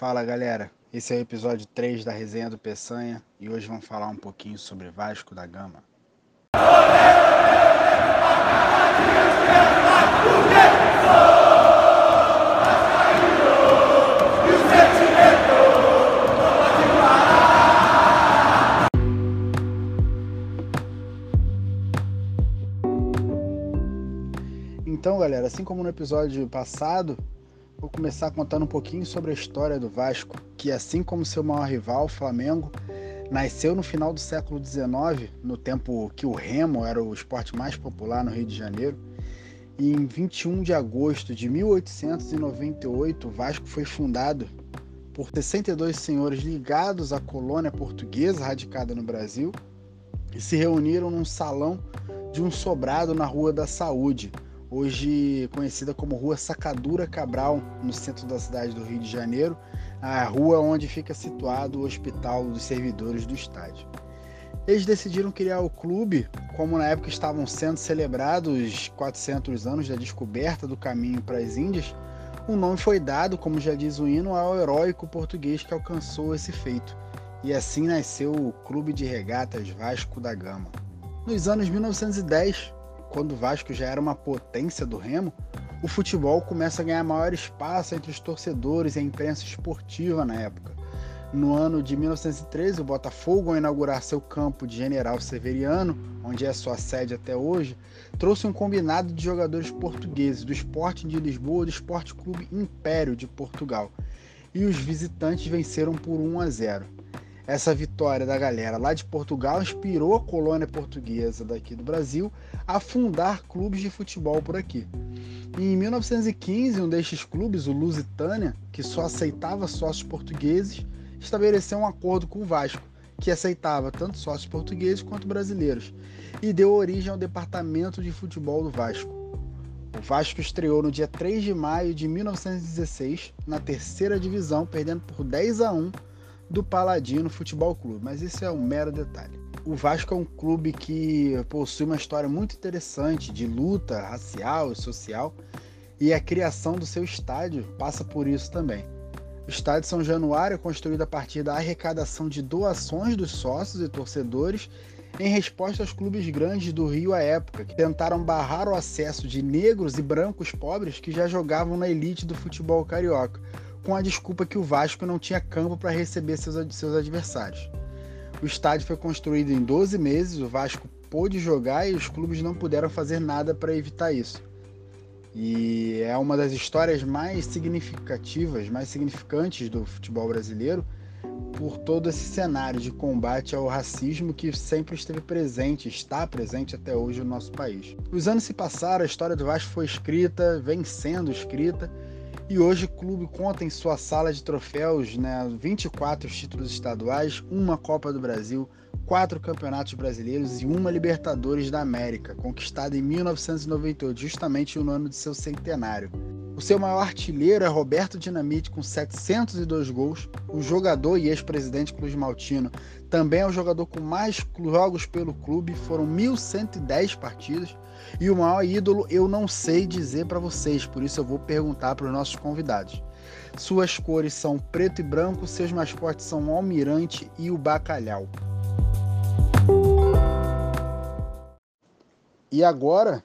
Fala galera, esse é o episódio 3 da Resenha do Peçanha e hoje vamos falar um pouquinho sobre Vasco da Gama. Então, galera, assim como no episódio passado, vou começar contando um pouquinho sobre a história do Vasco, que assim como seu maior rival, o Flamengo, nasceu no final do século XIX, no tempo que o remo era o esporte mais popular no Rio de Janeiro. E em 21 de agosto de 1898, o Vasco foi fundado por 62 senhores ligados à colônia portuguesa radicada no Brasil e se reuniram num salão de um sobrado na Rua da Saúde, hoje conhecida como Rua Sacadura Cabral, no centro da cidade do Rio de Janeiro, a rua onde fica situado o Hospital dos Servidores do Estádio. Eles decidiram criar o clube, como na época estavam sendo celebrados os 400 anos da descoberta do caminho para as Índias, o nome foi dado, como já diz o hino, ao heróico português que alcançou esse feito. E assim nasceu o Clube de Regatas Vasco da Gama. Nos anos 1910, quando o Vasco já era uma potência do Remo, o futebol começa a ganhar maior espaço entre os torcedores e a imprensa esportiva na época. No ano de 1913, o Botafogo, ao inaugurar seu campo de General Severiano, onde é sua sede até hoje, trouxe um combinado de jogadores portugueses do Sporting de Lisboa e do Esporte Clube Império de Portugal. E os visitantes venceram por 1 a 0. Essa vitória da galera lá de Portugal inspirou a colônia portuguesa daqui do Brasil a fundar clubes de futebol por aqui. E em 1915, um destes clubes, o Lusitânia, que só aceitava sócios portugueses, estabeleceu um acordo com o Vasco, que aceitava tanto sócios portugueses quanto brasileiros, e deu origem ao departamento de futebol do Vasco. O Vasco estreou no dia 3 de maio de 1916 na terceira divisão, perdendo por 10 a 1 do Paladino Futebol Clube, mas isso é um mero detalhe. O Vasco é um clube que possui uma história muito interessante de luta racial e social, e a criação do seu estádio passa por isso também. O estádio São Januário é construído a partir da arrecadação de doações dos sócios e torcedores em resposta aos clubes grandes do Rio à época, que tentaram barrar o acesso de negros e brancos pobres que já jogavam na elite do futebol carioca, com a desculpa que o Vasco não tinha campo para receber seus, seus adversários. O estádio foi construído em 12 meses, o Vasco pôde jogar e os clubes não puderam fazer nada para evitar isso. E é uma das histórias mais significativas, mais significantes do futebol brasileiro, por todo esse cenário de combate ao racismo que sempre esteve presente, está presente até hoje no nosso país. Os anos se passaram, a história do Vasco foi escrita, vem sendo escrita, e hoje o clube conta em sua sala de troféus né, 24 títulos estaduais, uma Copa do Brasil, quatro campeonatos brasileiros e uma Libertadores da América, conquistada em 1998, justamente no ano de seu centenário. O seu maior artilheiro é Roberto Dinamite, com 702 gols. O jogador e ex-presidente Cruz Maltino também é o jogador com mais jogos pelo clube, foram 1.110 partidas. E o maior ídolo eu não sei dizer para vocês, por isso eu vou perguntar para os nossos convidados. Suas cores são preto e branco, seus mascotes são o almirante e o bacalhau. E agora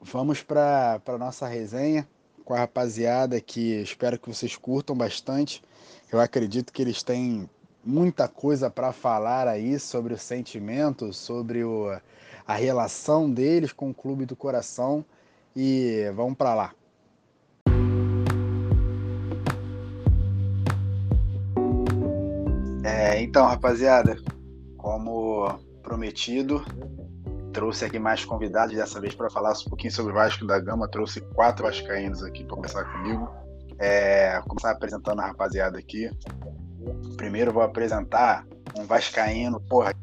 vamos para a nossa resenha com a rapaziada que espero que vocês curtam bastante. Eu acredito que eles têm muita coisa para falar aí sobre o sentimento, sobre o, a relação deles com o clube do coração e vamos para lá. É, então, rapaziada, como prometido, trouxe aqui mais convidados dessa vez para falar um pouquinho sobre o Vasco da Gama. Trouxe quatro vascaínos aqui para conversar comigo. É, vou começar apresentando a rapaziada aqui. Primeiro vou apresentar um vascaíno, porra,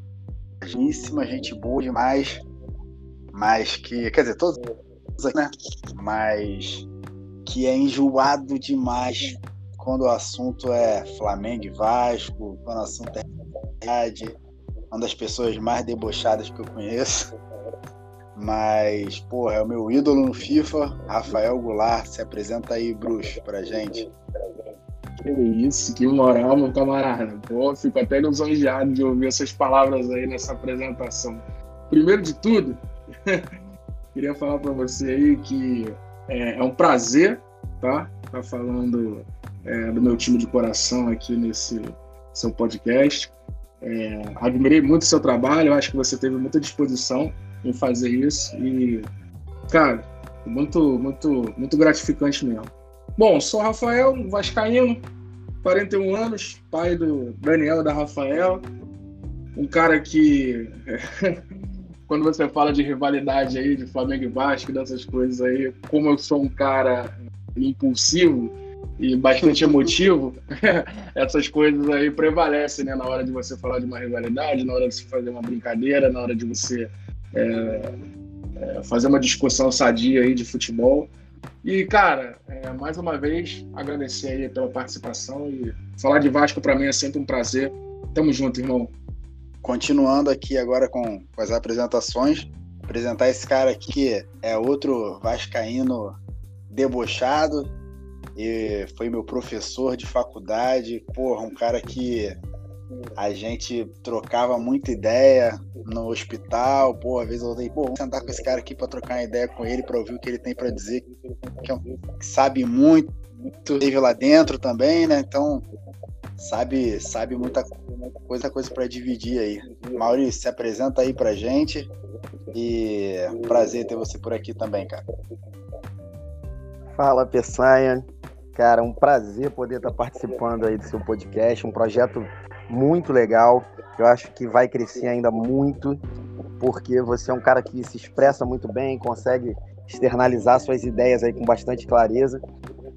muita gente boa demais, mas que, quer dizer, todos aqui, né? Mas que é enjoado demais quando o assunto é Flamengo e Vasco, quando o assunto é verdade, uma das pessoas mais debochadas que eu conheço. Mas, porra, é o meu ídolo no FIFA, Rafael Goulart. Se apresenta aí, bruxo, pra gente. Que isso, que moral, meu camarada. Pô, fico até lisonjeado de ouvir essas palavras aí nessa apresentação. Primeiro de tudo, queria falar para você aí que é, é, um prazer, tá? Tá falando é, do meu time de coração aqui nesse seu podcast. É, admirei muito o seu trabalho, acho que você teve muita disposição em fazer isso e, cara, muito, muito, muito gratificante mesmo. Bom, sou Rafael Vascaíno, 41 anos, pai do Daniel da Rafael. Um cara que, quando você fala de rivalidade aí, de Flamengo e Vasco, dessas coisas aí, como eu sou um cara impulsivo e bastante emotivo, essas coisas aí prevalecem, né? Na hora de você falar de uma rivalidade, na hora de você fazer uma brincadeira, na hora de você é, é, fazer uma discussão sadia aí de futebol. E, cara, é, mais uma vez, agradecer aí pela participação e falar de Vasco para mim é sempre um prazer. Tamo junto, irmão. Continuando aqui agora com, com as apresentações, apresentar esse cara aqui que é outro vascaíno debochado e foi meu professor de faculdade, porra, um cara que a gente trocava muita ideia no hospital, pô, às vezes eu falei, pô, vamos sentar com esse cara aqui para trocar uma ideia com ele, para ouvir o que ele tem para dizer, que, é um, que sabe muito, teve lá dentro também, né? Então, sabe, sabe muita coisa, coisa para dividir aí. Maurício, se apresenta aí pra gente e prazer ter você por aqui também, cara. Fala, Peçanha. Cara, um prazer poder estar participando aí do seu podcast, um projeto muito legal. Eu acho que vai crescer ainda muito, porque você é um cara que se expressa muito bem, consegue externalizar suas ideias aí com bastante clareza.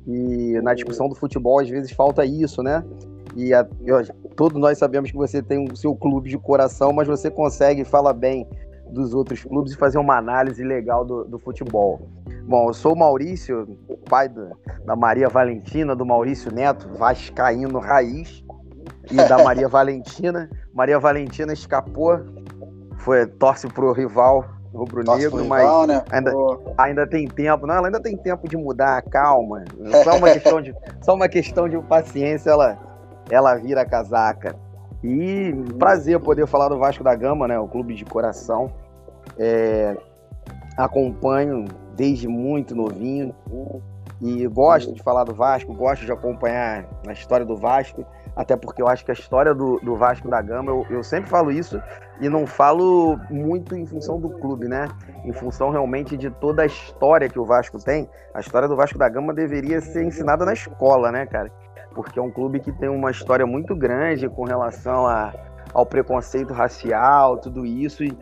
E na discussão do futebol, às vezes falta isso, né? E a, eu, todos nós sabemos que você tem o seu clube de coração, mas você consegue falar bem dos outros clubes e fazer uma análise legal do, do futebol. Bom, eu sou o Maurício, pai do, da Maria Valentina, do Maurício Neto, vascaíno raiz e da Maria Valentina. Maria Valentina escapou, foi torce pro rival rubro-negro, mas rival, né? ainda, ainda tem tempo. Não, ela ainda tem tempo de mudar, calma. Só uma questão de, só uma questão de paciência, ela, ela vira casaca. E prazer poder falar do Vasco da Gama, né? O clube de coração. É, acompanho desde muito novinho e gosto de falar do Vasco, gosto de acompanhar a história do Vasco até porque eu acho que a história do, do Vasco da Gama, eu, eu, sempre falo isso e não falo muito em função do clube, né? Em função realmente de toda a história que o Vasco tem. A história do Vasco da Gama deveria ser ensinada na escola, né, cara? Porque é um clube que tem uma história muito grande com relação a, ao preconceito racial, tudo isso, e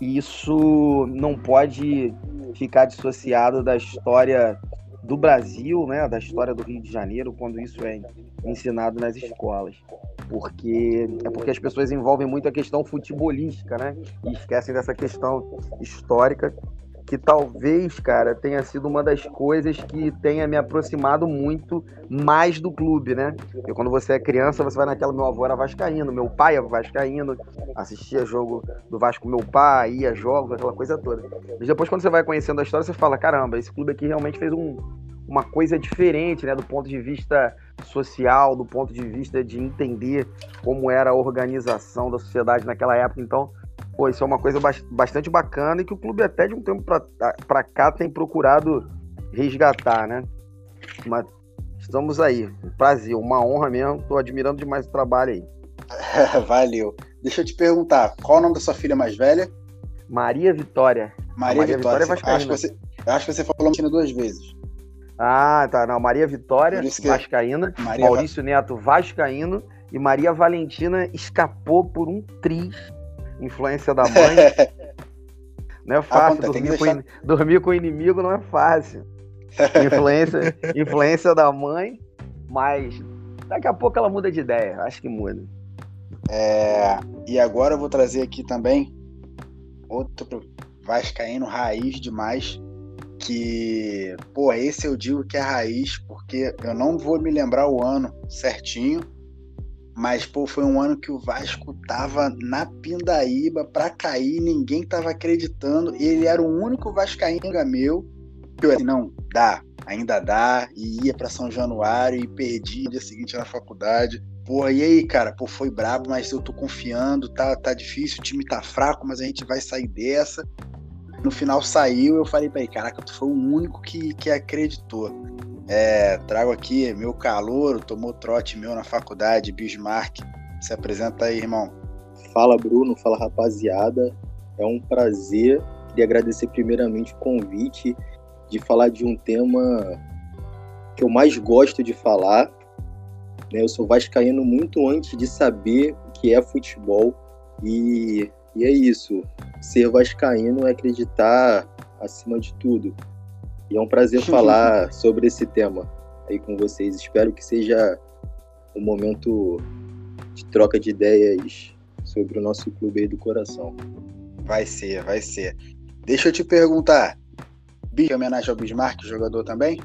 isso não pode ficar dissociado da história do Brasil, né, da história do Rio de Janeiro, quando isso é ensinado nas escolas. Porque é porque as pessoas envolvem muito a questão futebolística, né? E esquecem dessa questão histórica, que talvez, cara, tenha sido uma das coisas que tenha me aproximado muito mais do clube, né? Porque quando você é criança, você vai naquela. Meu avô era vascaíno, meu pai era vascaíno, assistia jogo do Vasco meu pai, ia jogos, aquela coisa toda. Mas depois, quando você vai conhecendo a história, você fala: caramba, esse clube aqui realmente fez um, uma coisa diferente, né? Do ponto de vista social, do ponto de vista de entender como era a organização da sociedade naquela época. Então, pô, isso é uma coisa bastante bacana e que o clube até de um tempo para cá tem procurado resgatar, né? Mas estamos aí. Prazer, uma honra mesmo. Estou admirando demais o trabalho aí. Valeu. Deixa eu te perguntar, qual o nome da sua filha mais velha? Maria Vitória. Maria, Maria Vitória, Vitória acho que, você, acho que você falou duas vezes. Ah, tá. Não, Maria Vitória, que... Vascaína. Maria Maurício Va... Neto, Vascaíno. E Maria Valentina escapou por um triz. Influência da mãe. não é fácil. Conta, dormir, deixar... com dormir com o inimigo não é fácil. Influência, influência da mãe, mas daqui a pouco ela muda de ideia. Acho que muda. É... E agora eu vou trazer aqui também outro Vascaíno raiz demais que, pô, esse eu digo que é raiz, porque eu não vou me lembrar o ano certinho, mas, pô, foi um ano que o Vasco tava na pindaíba pra cair, ninguém tava acreditando, ele era o único vascaíno meu eu assim, não, dá, ainda dá, e ia para São Januário e perdi no dia seguinte na faculdade. Porra, e aí, cara? Pô, foi brabo, mas eu tô confiando, tá, tá difícil, o time tá fraco, mas a gente vai sair dessa. No final saiu, eu falei pra ele, caraca, tu foi o único que, que acreditou. É, trago aqui meu calor, tomou trote meu na faculdade, Bismarck. Se apresenta aí, irmão. Fala, Bruno. Fala, rapaziada. É um prazer. Queria agradecer primeiramente o convite de falar de um tema que eu mais gosto de falar. Né? Eu sou vascaíno muito antes de saber o que é futebol. E, e é isso. Ser vascaíno é acreditar acima de tudo. E é um prazer falar sobre esse tema aí com vocês. Espero que seja um momento de troca de ideias sobre o nosso clube aí do coração. Vai ser, vai ser. Deixa eu te perguntar, em homenagem ao Bismarck, jogador também?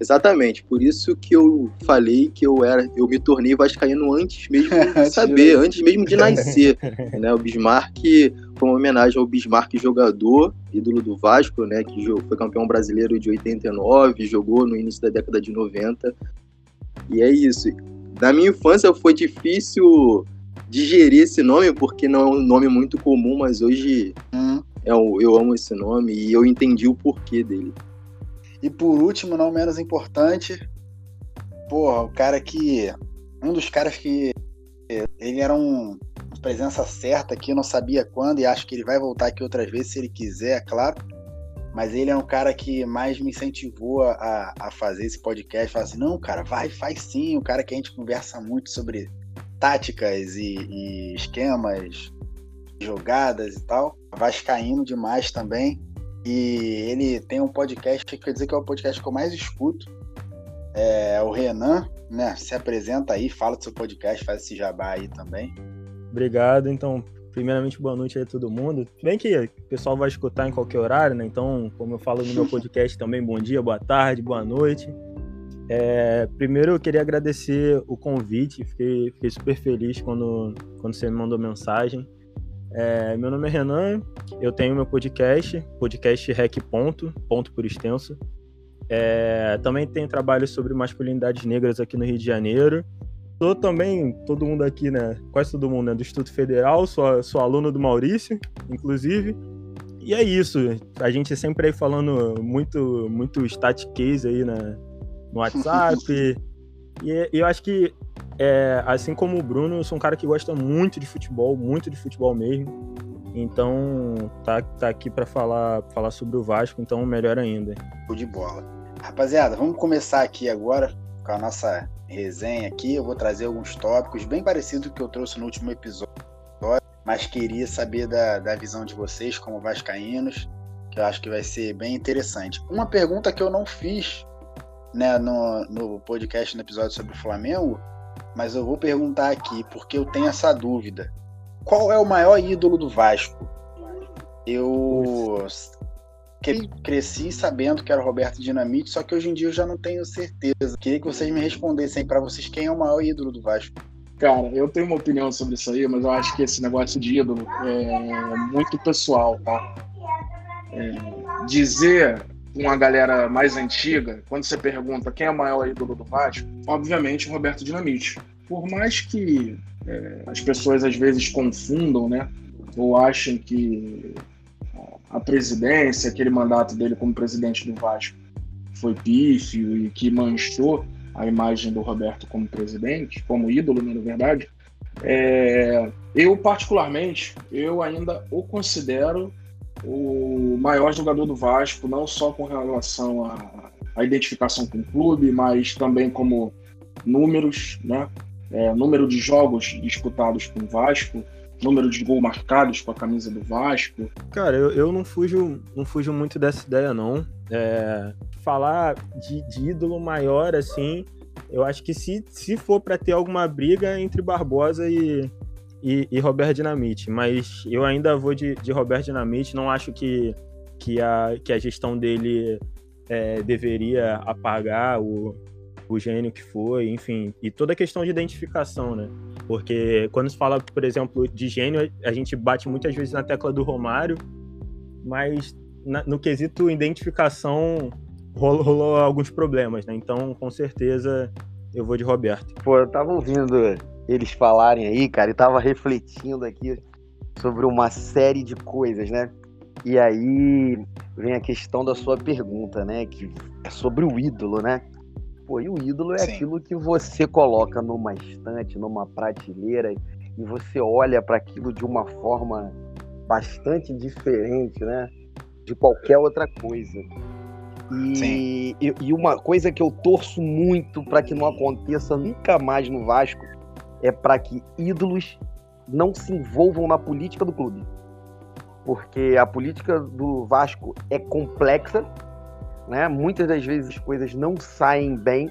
Exatamente, por isso que eu falei que eu era, eu me tornei vascaíno antes mesmo de saber, antes mesmo de nascer, né? O Bismarck foi uma homenagem ao Bismarck jogador, ídolo do Vasco, né, que foi campeão brasileiro de 89, jogou no início da década de 90. E é isso. Na minha infância foi difícil digerir esse nome porque não é um nome muito comum, mas hoje hum. é, eu amo esse nome e eu entendi o porquê dele. E por último, não menos importante, porra, o cara que. Um dos caras que. Ele era um presença certa aqui, não sabia quando, e acho que ele vai voltar aqui outras vezes se ele quiser, é claro. Mas ele é um cara que mais me incentivou a, a fazer esse podcast. Falar assim: não, cara, vai, faz sim. O cara que a gente conversa muito sobre táticas e, e esquemas, jogadas e tal. Vascaíno demais também. E ele tem um podcast, quer dizer que é o podcast que eu mais escuto. É o Renan, né? Se apresenta aí, fala do seu podcast, faz esse jabá aí também. Obrigado. Então, primeiramente, boa noite aí a todo mundo. Bem que o pessoal vai escutar em qualquer horário, né? Então, como eu falo no meu podcast também, bom dia, boa tarde, boa noite. É, primeiro, eu queria agradecer o convite, fiquei, fiquei super feliz quando, quando você me mandou mensagem. É, meu nome é Renan, eu tenho meu podcast, podcast Rec Ponto, ponto por extenso. É, também tenho trabalho sobre masculinidades negras aqui no Rio de Janeiro. Sou também, todo mundo aqui, né? Quase todo mundo, né? Do Instituto Federal, sou, sou aluno do Maurício, inclusive. E é isso. A gente sempre aí falando muito, muito static case aí né, no WhatsApp. e, e eu acho que é, assim como o Bruno, eu sou um cara que gosta muito de futebol, muito de futebol mesmo. Então, tá, tá aqui para falar, falar sobre o Vasco, então melhor ainda. De bola. Rapaziada, vamos começar aqui agora com a nossa resenha aqui. Eu vou trazer alguns tópicos bem parecidos com o que eu trouxe no último episódio, mas queria saber da, da visão de vocês como vascaínos, que eu acho que vai ser bem interessante. Uma pergunta que eu não fiz né, no, no podcast, no episódio sobre o Flamengo, mas eu vou perguntar aqui, porque eu tenho essa dúvida. Qual é o maior ídolo do Vasco? Eu cresci sabendo que era o Roberto Dinamite, só que hoje em dia eu já não tenho certeza. Queria que vocês me respondessem para vocês quem é o maior ídolo do Vasco. Cara, eu tenho uma opinião sobre isso aí, mas eu acho que esse negócio de ídolo é muito pessoal, tá? É, dizer uma galera mais antiga, quando você pergunta quem é o maior ídolo do Vasco, obviamente o Roberto Dinamite. Por mais que é, as pessoas às vezes confundam, né? Ou achem que a presidência, aquele mandato dele como presidente do Vasco, foi pífio e que manchou a imagem do Roberto como presidente, como ídolo, né, na verdade. É, eu, particularmente, eu ainda o considero o maior jogador do Vasco, não só com relação à, à identificação com o clube, mas também como números, né? É, número de jogos disputados com o Vasco, número de gols marcados com a camisa do Vasco. Cara, eu, eu não fujo não fujo muito dessa ideia não. É, falar de, de, ídolo maior assim, eu acho que se, se for para ter alguma briga entre Barbosa e, e, e Robert Dinamite, mas eu ainda vou de, de Robert Dinamite, não acho que, que, a, que a gestão dele é, deveria apagar o, o gênio que foi, enfim, e toda a questão de identificação, né? Porque quando se fala, por exemplo, de gênio, a gente bate muitas vezes na tecla do Romário, mas na, no quesito identificação rolou, rolou, alguns problemas, né? Então, com certeza, eu vou de Roberto. Pô, eu tava ouvindo eles falarem aí, cara, e tava refletindo aqui sobre uma série de coisas, né? E aí vem a questão da sua pergunta, né? Que é sobre o ídolo, né? Pô, e o ídolo é Sim. aquilo que você coloca numa estante, numa prateleira, e você olha para aquilo de uma forma bastante diferente, né? De qualquer outra coisa. E, e, uma coisa que eu torço muito para que não aconteça nunca mais no Vasco é para que ídolos não se envolvam na política do clube. Porque a política do Vasco é complexa, né? Muitas das vezes as coisas não saem bem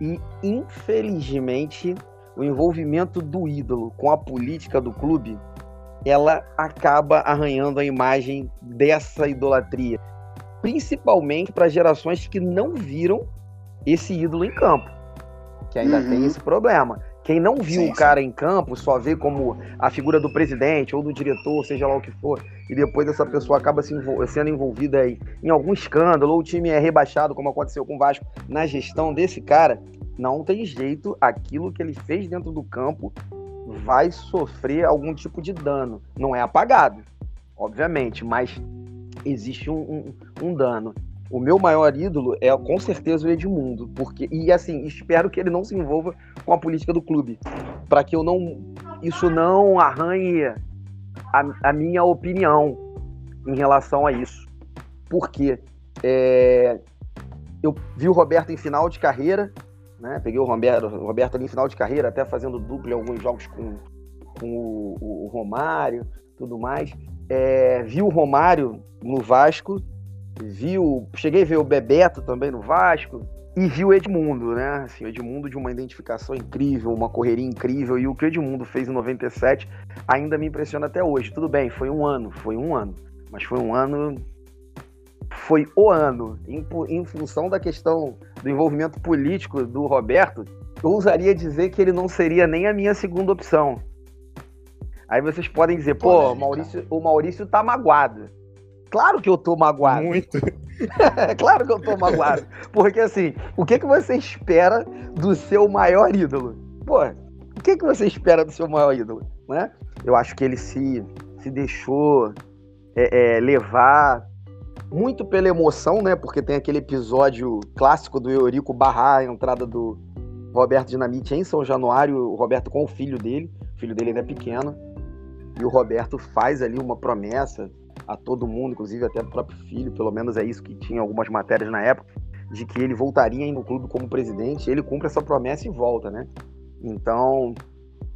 e infelizmente o envolvimento do ídolo com a política do clube, ela acaba arranhando a imagem dessa idolatria, principalmente para gerações que não viram esse ídolo em campo, que ainda uhum. tem esse problema. Quem não viu sim, o cara sim. em campo só vê como a figura do presidente ou do diretor, seja lá o que for, e depois essa pessoa acaba se envol sendo envolvida aí em algum escândalo, ou o time é rebaixado, como aconteceu com o Vasco, na gestão desse cara, não tem jeito, aquilo que ele fez dentro do campo vai sofrer algum tipo de dano. Não é apagado, obviamente, mas existe um, um, um dano o meu maior ídolo é com certeza o Edmundo, porque e assim espero que ele não se envolva com a política do clube, para que eu não isso não arranhe a, a, minha opinião em relação a isso, porque é, eu vi o Roberto em final de carreira, né? Peguei o Roberto, o Roberto ali em final de carreira, até fazendo duplo em alguns jogos com, com o, o, o Romário, tudo mais. É, vi o Romário no Vasco viu, cheguei a ver o Bebeto também no Vasco e viu o Edmundo, né? Assim, o Edmundo de uma identificação incrível, uma correria incrível e o que o Edmundo fez em 97 ainda me impressiona até hoje. Tudo bem, foi um ano, foi um ano, mas foi um ano foi o ano em, em função da questão do envolvimento político do Roberto, eu ousaria dizer que ele não seria nem a minha segunda opção. Aí vocês podem dizer, pô, Maurício, o Maurício tá magoado. Claro que eu tô magoado. Muito. claro que eu tô magoado. Porque assim, o que, que você espera do seu maior ídolo? Pô, o que, que você espera do seu maior ídolo? Né? Eu acho que ele se, se deixou é, é, levar muito pela emoção, né? Porque tem aquele episódio clássico do Eurico barrar a entrada do Roberto Dinamite em São Januário, o Roberto com o filho dele, o filho dele ainda é pequeno, e o Roberto faz ali uma promessa a todo mundo, inclusive até o próprio filho, pelo menos é isso que tinha algumas matérias na época, de que ele voltaria no clube como presidente, ele cumpre essa promessa e volta, né? Então,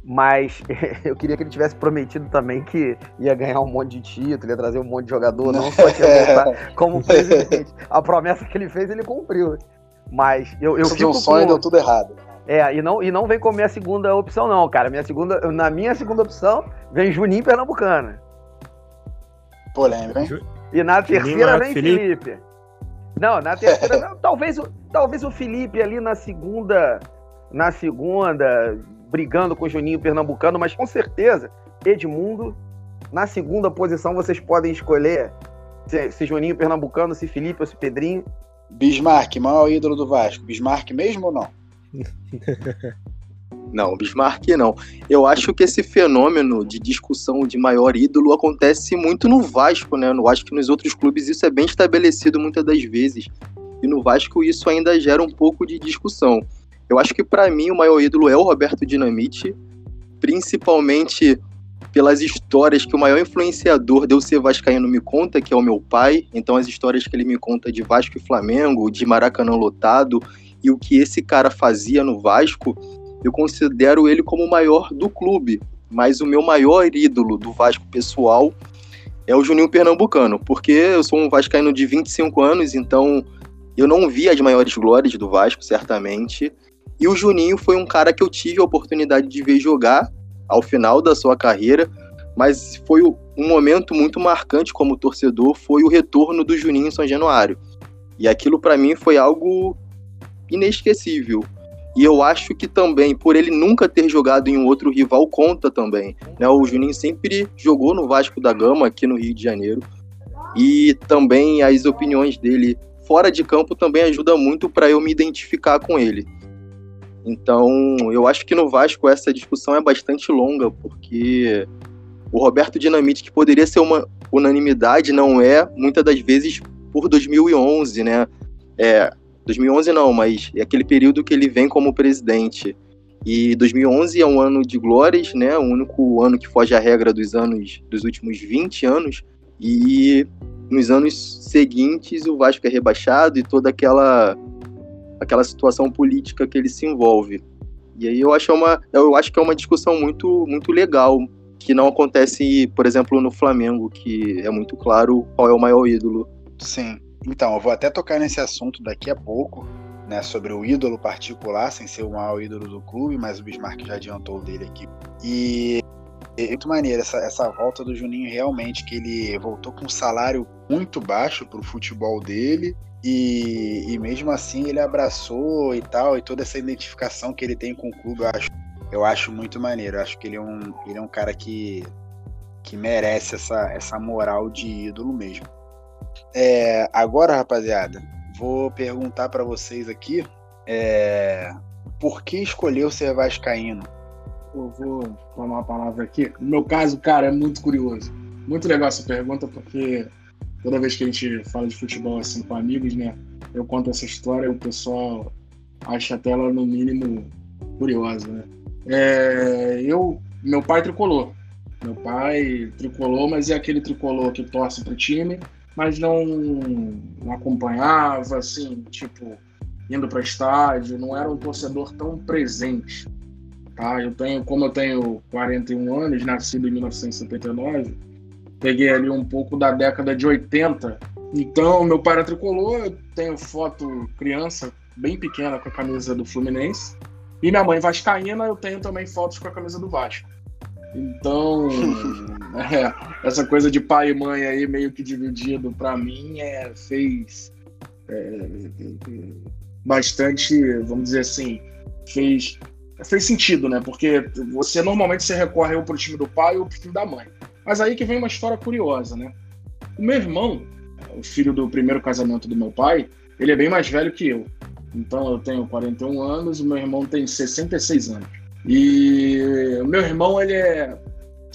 mas eu queria que ele tivesse prometido também que ia ganhar um monte de título, ia trazer um monte de jogador, não só que ia voltar como presidente. A promessa que ele fez, ele cumpriu. Mas eu, eu fico um sonho com... deu tudo errado. É, e não, e não vem como minha segunda opção, não, cara. Minha segunda, na minha segunda opção, vem Juninho Pernambucana. Polêmica, hein? E na terceira vem Felipe. Felipe. Não, na terceira, não, talvez, talvez o Felipe ali na segunda, na segunda, brigando com o Juninho Pernambucano, mas com certeza, Edmundo, na segunda posição vocês podem escolher se, se Juninho Pernambucano, se Felipe ou se Pedrinho. Bismarck, maior ídolo do Vasco. Bismarck mesmo ou não? Não, Bismarck não. Eu acho que esse fenômeno de discussão de maior ídolo acontece muito no Vasco, né? Eu acho que nos outros clubes isso é bem estabelecido muitas das vezes. E no Vasco isso ainda gera um pouco de discussão. Eu acho que para mim o maior ídolo é o Roberto Dinamite, principalmente pelas histórias que o maior influenciador de eu ser vascaíno me conta, que é o meu pai. Então as histórias que ele me conta de Vasco e Flamengo, de Maracanã lotado e o que esse cara fazia no Vasco, eu considero ele como o maior do clube, mas o meu maior ídolo do Vasco pessoal é o Juninho Pernambucano, porque eu sou um vascaíno de 25 anos, então eu não vi as maiores glórias do Vasco, certamente. E o Juninho foi um cara que eu tive a oportunidade de ver jogar ao final da sua carreira, mas foi um momento muito marcante como torcedor, foi o retorno do Juninho em São Januário. E aquilo para mim foi algo inesquecível. E eu acho que também, por ele nunca ter jogado em um outro rival, conta também. Né? O Juninho sempre jogou no Vasco da Gama, aqui no Rio de Janeiro. e também as opiniões dele fora de campo também ajuda muito para eu me identificar com ele. Então, eu acho que no Vasco essa discussão é bastante longa, porque o Roberto Dinamite, que poderia ser uma unanimidade, não é, muitas das vezes, por 2011, né? É, 2011 não, mas é aquele período que ele vem como presidente. E 2011 é um ano de glórias, né? O único ano que foge à regra dos anos dos últimos 20 anos. E nos anos seguintes o Vasco é rebaixado e toda aquela aquela situação política que ele se envolve. E aí eu acho uma eu acho que é uma discussão muito muito legal que não acontece, por exemplo, no Flamengo, que é muito claro qual é o maior ídolo. Sim. Então, eu vou até tocar nesse assunto daqui a pouco, né, sobre o ídolo particular, sem ser o maior ídolo do clube, mas o Bismarck já adiantou dele aqui. E é muito maneiro essa, essa volta do Juninho, realmente, que ele voltou com um salário muito baixo para o futebol dele, e, e, mesmo assim ele abraçou e tal, e toda essa identificação que ele tem com o clube, eu acho, eu acho muito maneiro. Eu acho que ele é um, ele é um cara que, que merece essa, essa moral de ídolo mesmo. É, agora, rapaziada, vou perguntar para vocês aqui é, por que escolheu ser vascaíno? Eu vou tomar a palavra aqui. No meu caso, cara, é muito curioso. Muito legal essa pergunta, porque toda vez que a gente fala de futebol assim com amigos, né? Eu conto essa história e o pessoal acha até ela, no mínimo, curiosa, né? É, eu, meu pai tricolor. Meu pai tricolor, mas é aquele tricolor que torce pro time mas não, não acompanhava, assim, tipo, indo para estádio, não era um torcedor tão presente. Tá? Eu tenho, como eu tenho 41 anos, nascido em 1979, peguei ali um pouco da década de 80. Então, meu pai era tricolor, eu tenho foto criança, bem pequena, com a camisa do Fluminense. E minha mãe vascaína, eu tenho também fotos com a camisa do Vasco. Então, é, essa coisa de pai e mãe aí meio que dividido, para mim, é, fez é, bastante, vamos dizer assim, fez, fez sentido, né? Porque você normalmente se recorre ou pro time do pai ou pro time da mãe. Mas aí que vem uma história curiosa, né? O meu irmão, o filho do primeiro casamento do meu pai, ele é bem mais velho que eu. Então eu tenho 41 anos, o meu irmão tem 66 anos. E o meu irmão, ele é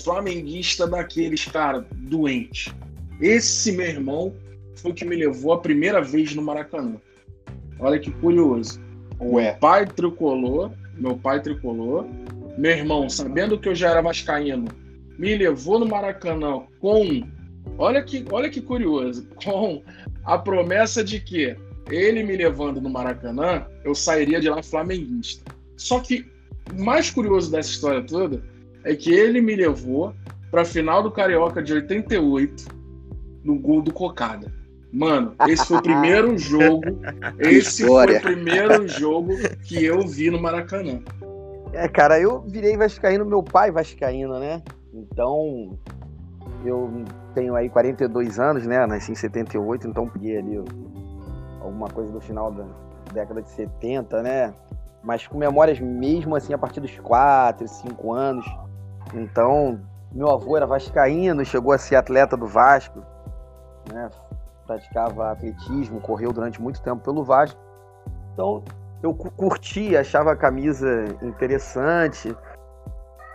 flamenguista daqueles, cara, doente. Esse meu irmão foi o que me levou a primeira vez no Maracanã. Olha que curioso. O Meu pai tricolor, meu pai tricolor, meu irmão, sabendo que eu já era vascaíno, me levou no Maracanã com, olha que, olha que curioso, com a promessa de que ele me levando no Maracanã, eu sairia de lá flamenguista. Só que mais curioso dessa história toda é que ele me levou para a final do Carioca de 88 no gol do Cocada. Mano, esse foi o primeiro jogo. Esse foi o primeiro jogo que eu vi no Maracanã. É, cara, eu virei vascaíno, meu pai vascaíno, né? Então, eu tenho aí 42 anos, né? Nasci em 78, então peguei ali alguma coisa do final da década de 70, né? Mas com memórias mesmo assim a partir dos 4, 5 anos. Então, meu avô era vascaíno, chegou a ser atleta do Vasco, né? praticava atletismo, correu durante muito tempo pelo Vasco. Então, eu curti, achava a camisa interessante,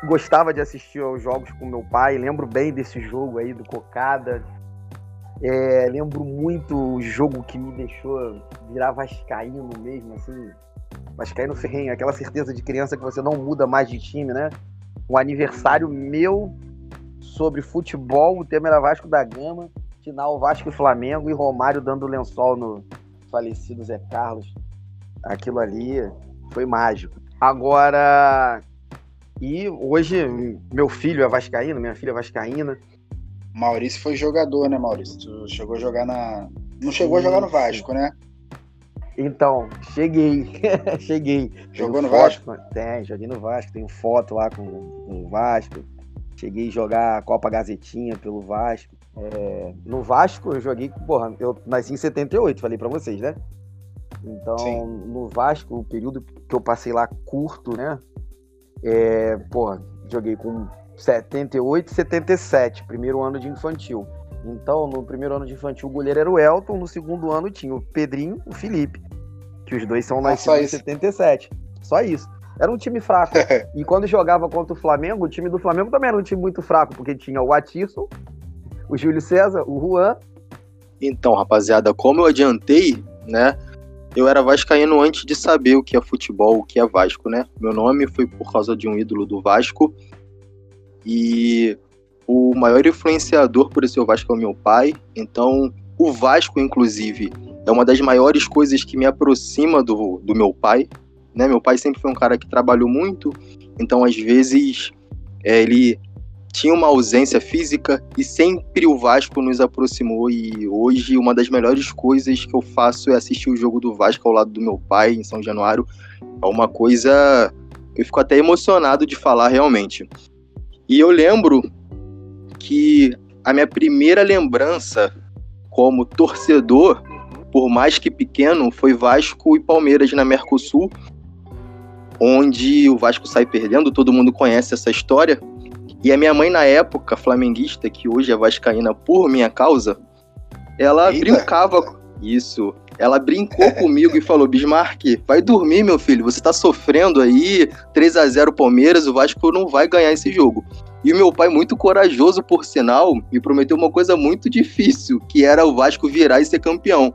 gostava de assistir aos jogos com meu pai, lembro bem desse jogo aí do Cocada. É, lembro muito o jogo que me deixou virar vascaíno mesmo, assim, mas cair no ferrenho, aquela certeza de criança que você não muda mais de time, né? Um aniversário meu sobre futebol, o tema era Vasco da Gama, final Vasco e Flamengo e Romário dando lençol no falecido Zé Carlos. Aquilo ali foi mágico. Agora, e hoje meu filho é vascaíno, minha filha é vascaína. Maurício foi jogador, né, Maurício? Tu chegou a jogar na. Não chegou a jogar no Vasco, né? Então, cheguei. cheguei. Jogou no Vasco? Tem, joguei no Vasco. Tenho foto lá com, com o Vasco. Cheguei a jogar a Copa Gazetinha pelo Vasco. É, no Vasco eu joguei, porra, eu nasci em 78, falei para vocês, né? Então, Sim. no Vasco, o período que eu passei lá curto, né? É, porra, joguei com 78 e 77, primeiro ano de infantil. Então, no primeiro ano de infantil, o goleiro era o Elton, no segundo ano tinha o Pedrinho e o Felipe. Que os dois são Ah, só nascidos em isso. 77. Só isso. Era um time fraco. e quando jogava contra o Flamengo, o time do Flamengo também era um time muito fraco, porque tinha o Atisson, o Júlio César, o Juan. Então, rapaziada, como eu adiantei, né? Eu era vascaíno antes de saber o que é futebol, o que é Vasco, né? Meu nome foi por causa de um ídolo do Vasco. E o maior influenciador por esse Vasco é o meu pai. Então, o Vasco, inclusive, é uma das maiores coisas que me aproxima do, do meu pai. Né? Meu pai sempre foi um cara que trabalhou muito, então às vezes é, ele tinha uma ausência física e sempre o Vasco nos aproximou. E hoje uma das melhores coisas que eu faço é assistir o jogo do Vasco ao lado do meu pai em São Januário. É uma coisa. Eu fico até emocionado de falar realmente. E eu lembro que a minha primeira lembrança como torcedor, por mais que pequeno, foi Vasco e Palmeiras na Mercosul, onde o Vasco sai perdendo, todo mundo conhece essa história. E a minha mãe, na época, flamenguista, que hoje é vascaína por minha causa, ela Eita. brincava. Isso. Ela brincou comigo e falou: Bismarck, vai dormir, meu filho. Você tá sofrendo aí. 3 a 0 Palmeiras, o Vasco não vai ganhar esse jogo. E o meu pai, muito corajoso, por sinal, me prometeu uma coisa muito difícil, que era o Vasco virar e ser campeão.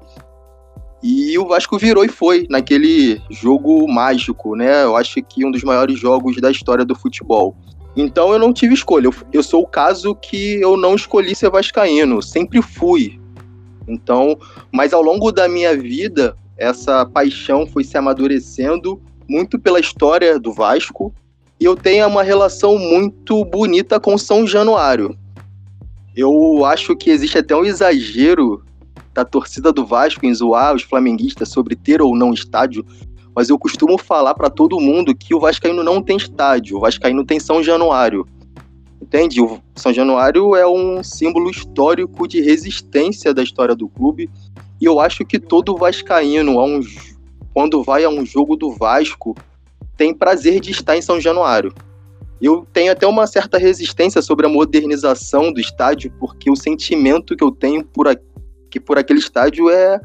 E o Vasco virou e foi naquele jogo mágico, né? Eu acho que um dos maiores jogos da história do futebol. Então eu não tive escolha. Eu, eu sou o caso que eu não escolhi ser vascaíno, sempre fui. Então, mas ao longo da minha vida, essa paixão foi se amadurecendo muito pela história do Vasco. E eu tenho uma relação muito bonita com São Januário. Eu acho que existe até um exagero da torcida do Vasco em zoar os flamenguistas sobre ter ou não estádio, mas eu costumo falar para todo mundo que o Vascaíno não tem estádio, o Vascaíno tem São Januário. Entende? O São Januário é um símbolo histórico de resistência da história do clube, e eu acho que todo vascaíno, quando vai a um jogo do Vasco, tem prazer de estar em São Januário. Eu tenho até uma certa resistência sobre a modernização do estádio, porque o sentimento que eu tenho por, que por aquele estádio é,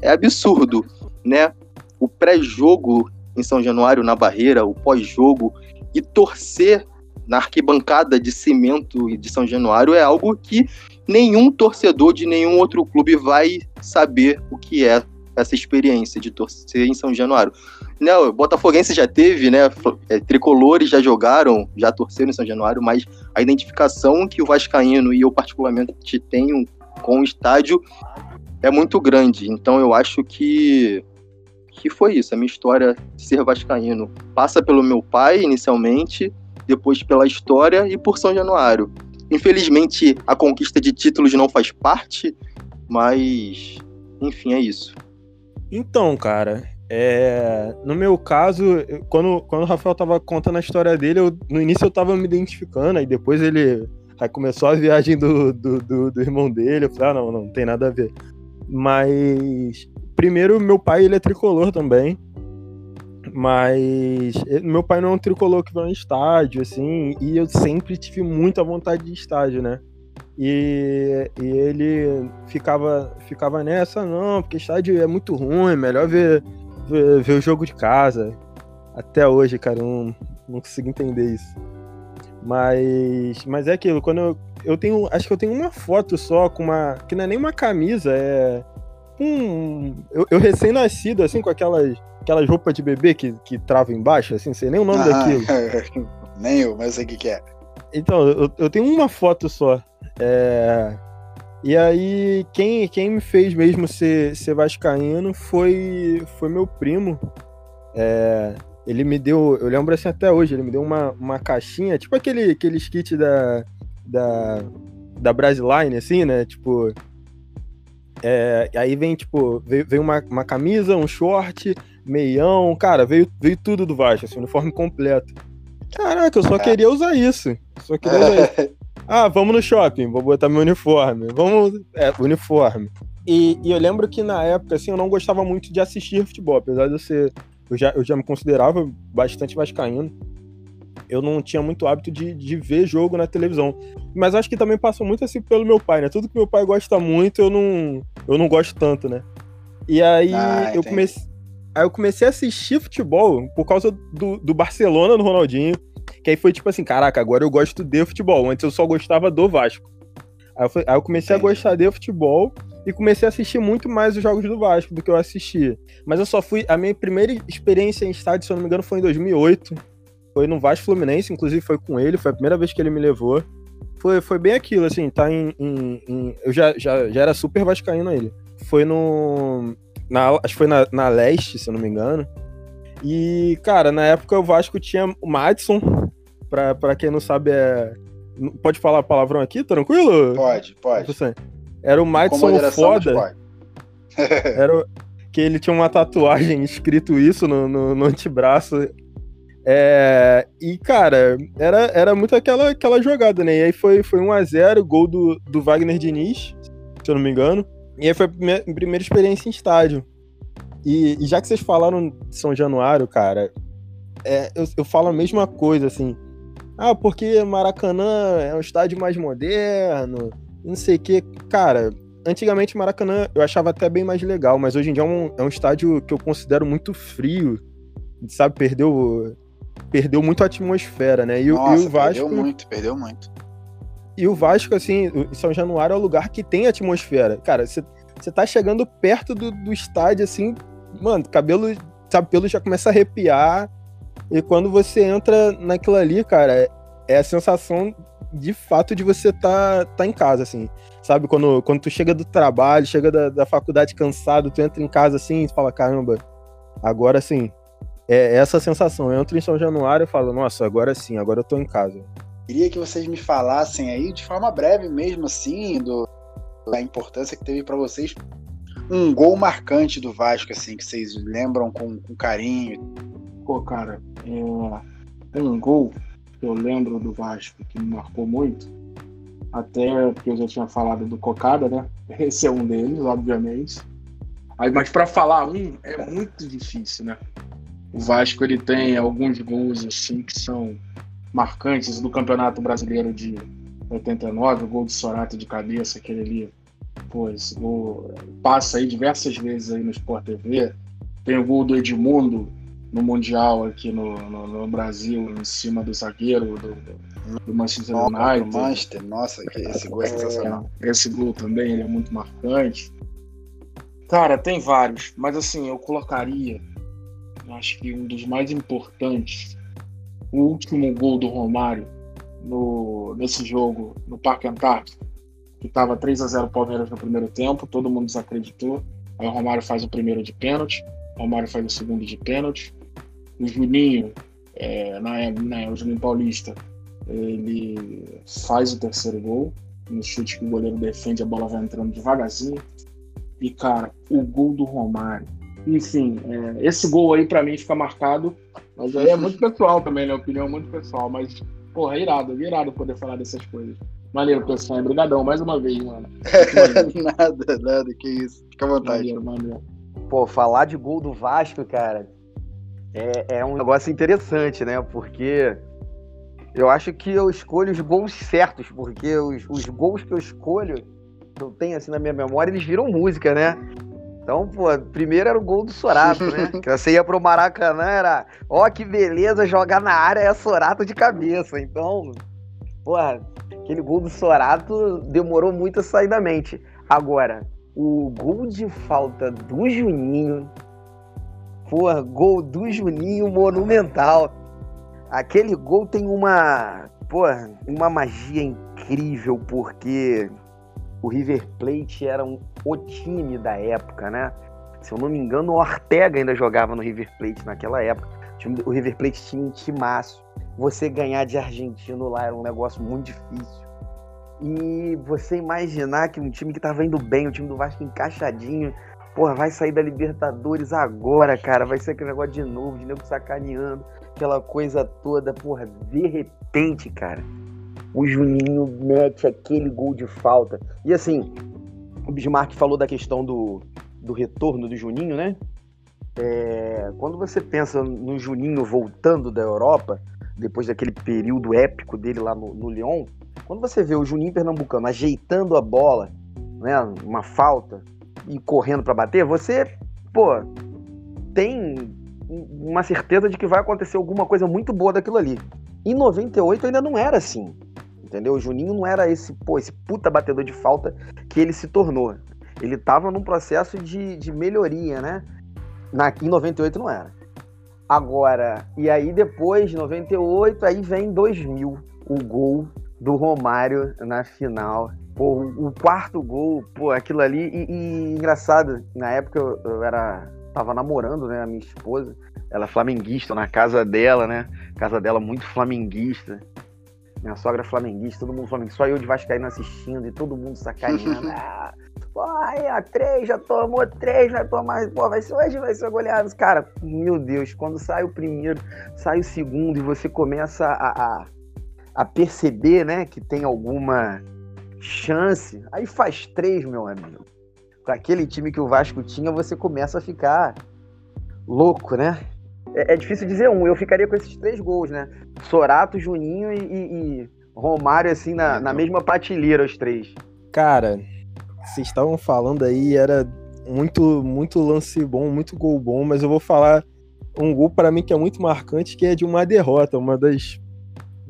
é absurdo, né? O pré-jogo em São Januário, na barreira, o pós-jogo, e torcer na arquibancada de cimento de São Januário é algo que nenhum torcedor de nenhum outro clube vai saber o que é essa experiência de torcer em São Januário. Né, o Botafoguense já teve, né? é, Tricolores já jogaram, já torceram em São Januário, mas a identificação que o Vascaíno e eu particularmente tenho com o estádio é muito grande. Então eu acho que que foi isso, a minha história de ser vascaíno passa pelo meu pai inicialmente, depois pela história e por São Januário. Infelizmente a conquista de títulos não faz parte, mas enfim, é isso. Então, cara, é, no meu caso, quando, quando o Rafael tava contando a história dele, eu- no início eu tava me identificando, aí depois ele aí começou a viagem do, do, do- do irmão dele, eu falei, ah, não, não tem nada a ver. Mas, primeiro, meu pai, ele é tricolor também, mas eh, meu pai não é um tricolor que vai em estádio, assim, e eu sempre tive muita vontade de estádio, né? E, e ele ficava, ficava nessa, não, porque estádio é muito ruim, melhor ver, ver, ver o jogo de casa. Até hoje, cara, eu não, não consigo entender isso. Mas, mas é aquilo, quando eu, eu tenho, acho que eu tenho uma foto só com uma, que não é nem uma camisa, é um, eu, eu recém-nascido, assim, com aquelas, aquelas roupas de bebê que, que trava embaixo, assim, sei nem o nome daquilo. Nem eu, mas eu sei o que, que é. Então, eu, eu tenho uma foto só. É, E aí, quem, quem me fez mesmo ser, ser vascaíno foi, foi meu primo. É, Ele me deu, eu lembro assim até hoje, ele me deu uma, uma caixinha, tipo aquele, aquele kit da, da, da Brasiline, assim, né? Tipo. É, aí vem, tipo, veio, veio uma, uma camisa, um short, meião, cara, veio, veio tudo do Vasco, assim, uniforme completo. Caraca, eu só queria usar isso. Só queria usar isso. Ah, vamos no shopping, vou botar meu uniforme. Vamos. É, uniforme. E, e eu lembro que na época, assim, eu não gostava muito de assistir futebol, apesar de eu ser. Eu já, eu já me considerava bastante vascaíno. eu não tinha muito hábito de, de ver jogo na televisão. Mas acho que também passou muito assim pelo meu pai, né? Tudo que meu pai gosta muito, eu não, eu não gosto tanto, né? E aí ah, eu comecei. Aí eu comecei a assistir futebol por causa do, do Barcelona no Ronaldinho. Que aí foi tipo assim, caraca, agora eu gosto de futebol. Antes eu só gostava do Vasco. Aí eu, aí eu comecei a gostar de futebol e comecei a assistir muito mais os jogos do Vasco do que eu assistia. Mas eu só fui. A minha primeira experiência em estádio, se eu não me engano, foi em 2008. Foi no Vasco Fluminense, inclusive foi com ele, foi a primeira vez que ele me levou. Foi, foi bem aquilo, assim, tá em. em, em eu já, já, já era super vascaíno ele. Foi no. Na, acho que foi na, na Leste, se eu não me engano. E, cara, na época o Vasco tinha o Madison. Pra, pra quem não sabe, é. Pode falar palavrão aqui, tranquilo? Pode, pode. Era o Madison foda. Era que ele tinha uma tatuagem escrito isso no, no, no antebraço. É, e, cara, era, era muito aquela, aquela jogada, né? E aí foi, foi 1x0, gol do, do Wagner Diniz, se eu não me engano. E aí foi a primeira, primeira experiência em estádio. E, e, já que vocês falaram de São Januário, cara, é, eu, eu falo a mesma coisa, assim. Ah, porque Maracanã é um estádio mais moderno, não sei o que. Cara, antigamente Maracanã eu achava até bem mais legal, mas hoje em dia é um, é um estádio que eu considero muito frio, sabe? Perdeu, perdeu muito a atmosfera, né? E, Nossa, e o Vasco. Perdeu muito, perdeu muito. E o Vasco, assim, São Januário é o lugar que tem atmosfera. Cara, você tá chegando perto do, do estádio, assim, mano, cabelo, sabe, pelo já começa a arrepiar. E quando você entra naquilo ali, cara, é a sensação de fato de você tá, tá em casa, assim. Sabe, quando, quando tu chega do trabalho, chega da, da faculdade cansado, tu entra em casa assim e fala, caramba, agora sim. É essa sensação. Eu entro em São Januário e falo, nossa, agora sim, agora eu tô em casa. Queria que vocês me falassem aí, de forma breve mesmo, assim, do, da importância que teve para vocês um gol marcante do Vasco, assim, que vocês lembram com, com carinho. Pô, cara, é... tem um gol que eu lembro do Vasco que me marcou muito, até porque eu já tinha falado do Cocada, né? Esse é um deles, obviamente. Aí, mas para falar um é muito difícil, né? O Vasco ele tem alguns gols assim que são marcantes do Campeonato Brasileiro de 89, o gol de Sorato de cabeça, aquele ali. Pô, esse gol passa aí diversas vezes aí no Sport TV. Tem o gol do Edmundo no Mundial aqui no, no, no, Brasil, em cima do zagueiro do, do Manchester United. Manchester, nossa, esse gol é, é sensacional. esse gol também ele é muito marcante. Cara, tem vários, mas assim, eu colocaria, acho que um dos mais importantes, o último gol do Romário no, nesse jogo no Parque Antártico, que estava 3 a 0 Palmeiras no primeiro tempo, todo mundo desacreditou. Aí o Romário faz o primeiro de pênalti, o Romário faz o segundo de pênalti, o Juninho, é, na, na, o Juninho Paulista, ele faz o terceiro gol, no chute que o goleiro defende, a bola vai entrando devagarzinho. E, cara, o gol do Romário. Enfim, é, esse gol aí para mim fica marcado, mas aí é muito pessoal também, né? Opinião muito pessoal, mas, porra, é irado, é irado poder falar dessas coisas. Maneiro, pessoal. Obrigadão mais uma vez, mano. nada, nada, que isso. Fica à vontade. Maneiro, maneiro. Pô, falar de gol do Vasco, cara, é, é um negócio interessante, né? Porque eu acho que eu escolho os gols certos, porque os, os gols que eu escolho, que eu tenho assim na minha memória, eles viram música, né? Então, pô, primeiro era o gol do Sorato, né? que você ia pro Maracanã, era, ó, que beleza, jogar na área é Sorato de cabeça. Então, pô, aquele gol do Sorato demorou muito a sair da mente. Agora, o gol de falta do Juninho, Porra, gol do Juninho monumental. Aquele gol tem uma, porra, uma magia incrível, porque o River Plate era um, o time da época, né? Se eu não me engano, o Ortega ainda jogava no River Plate naquela época. O River Plate tinha um timaço. Você ganhar de argentino lá era um negócio muito difícil. E você imaginar que um time que estava indo bem, o time do Vasco encaixadinho, Porra, vai sair da Libertadores agora, cara. Vai ser aquele negócio de novo, de novo sacaneando, aquela coisa toda. Porra, de repente, cara, o Juninho mete aquele gol de falta. E assim, o Bismarck falou da questão do, do retorno do Juninho, né? É, quando você pensa no Juninho voltando da Europa, depois daquele período épico dele lá no, no Lyon, quando você vê o Juninho Pernambucano ajeitando a bola, né, uma falta, e correndo para bater, você, pô, tem uma certeza de que vai acontecer alguma coisa muito boa daquilo ali. Em 98 ainda não era assim. Entendeu? O Juninho não era esse, pô, esse puta batedor de falta que ele se tornou. Ele tava num processo de, de melhoria, né? Na, em 98 não era. Agora, e aí depois, de 98, aí vem 2000, o gol do Romário na final. Pô, o quarto gol, pô, aquilo ali. E, e engraçado, na época eu, eu era tava namorando, né, a minha esposa. Ela é flamenguista na casa dela, né? Casa dela muito flamenguista. Minha sogra é flamenguista, todo mundo flamenguista. Só eu de Vascaíno assistindo e todo mundo sacaneando. ah, pô, aí, ó, três, já tomou três, vai tomar. Pô, vai ser hoje, vai ser goleado. Cara, meu Deus, quando sai o primeiro, sai o segundo e você começa a, a, a perceber, né, que tem alguma chance, aí faz três, meu amigo com aquele time que o Vasco tinha, você começa a ficar louco, né? É, é difícil dizer um, eu ficaria com esses três gols, né? Sorato, Juninho e, e, e Romário, assim, na, na mesma patilheira, os três. Cara, vocês estavam falando aí, era muito, muito lance bom, muito gol bom, mas eu vou falar um gol para mim que é muito marcante, que é de uma derrota, uma das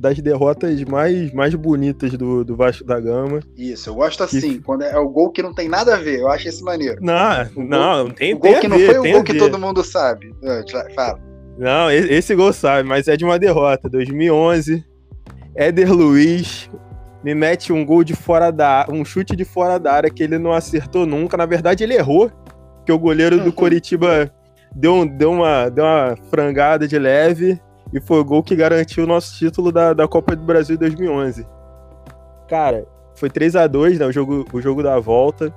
das derrotas mais, mais bonitas do, do Vasco da Gama. Isso, eu gosto assim, que... quando é, o gol que não tem nada a ver, eu acho esse maneiro. Não, o não, gol, tem, o gol que não foi o gol que todo mundo sabe. Fala. Não, esse gol sabe, mas é de uma derrota. 2011, Éder Luiz me mete um gol de fora da um chute de fora da área que ele não acertou nunca. Na verdade, ele errou, porque o goleiro do Coritiba deu, deu, uma, deu uma frangada de leve e foi o gol que garantiu o nosso título da, da Copa do Brasil 2011. Cara, foi 3 a 2 né, o jogo, o jogo da volta.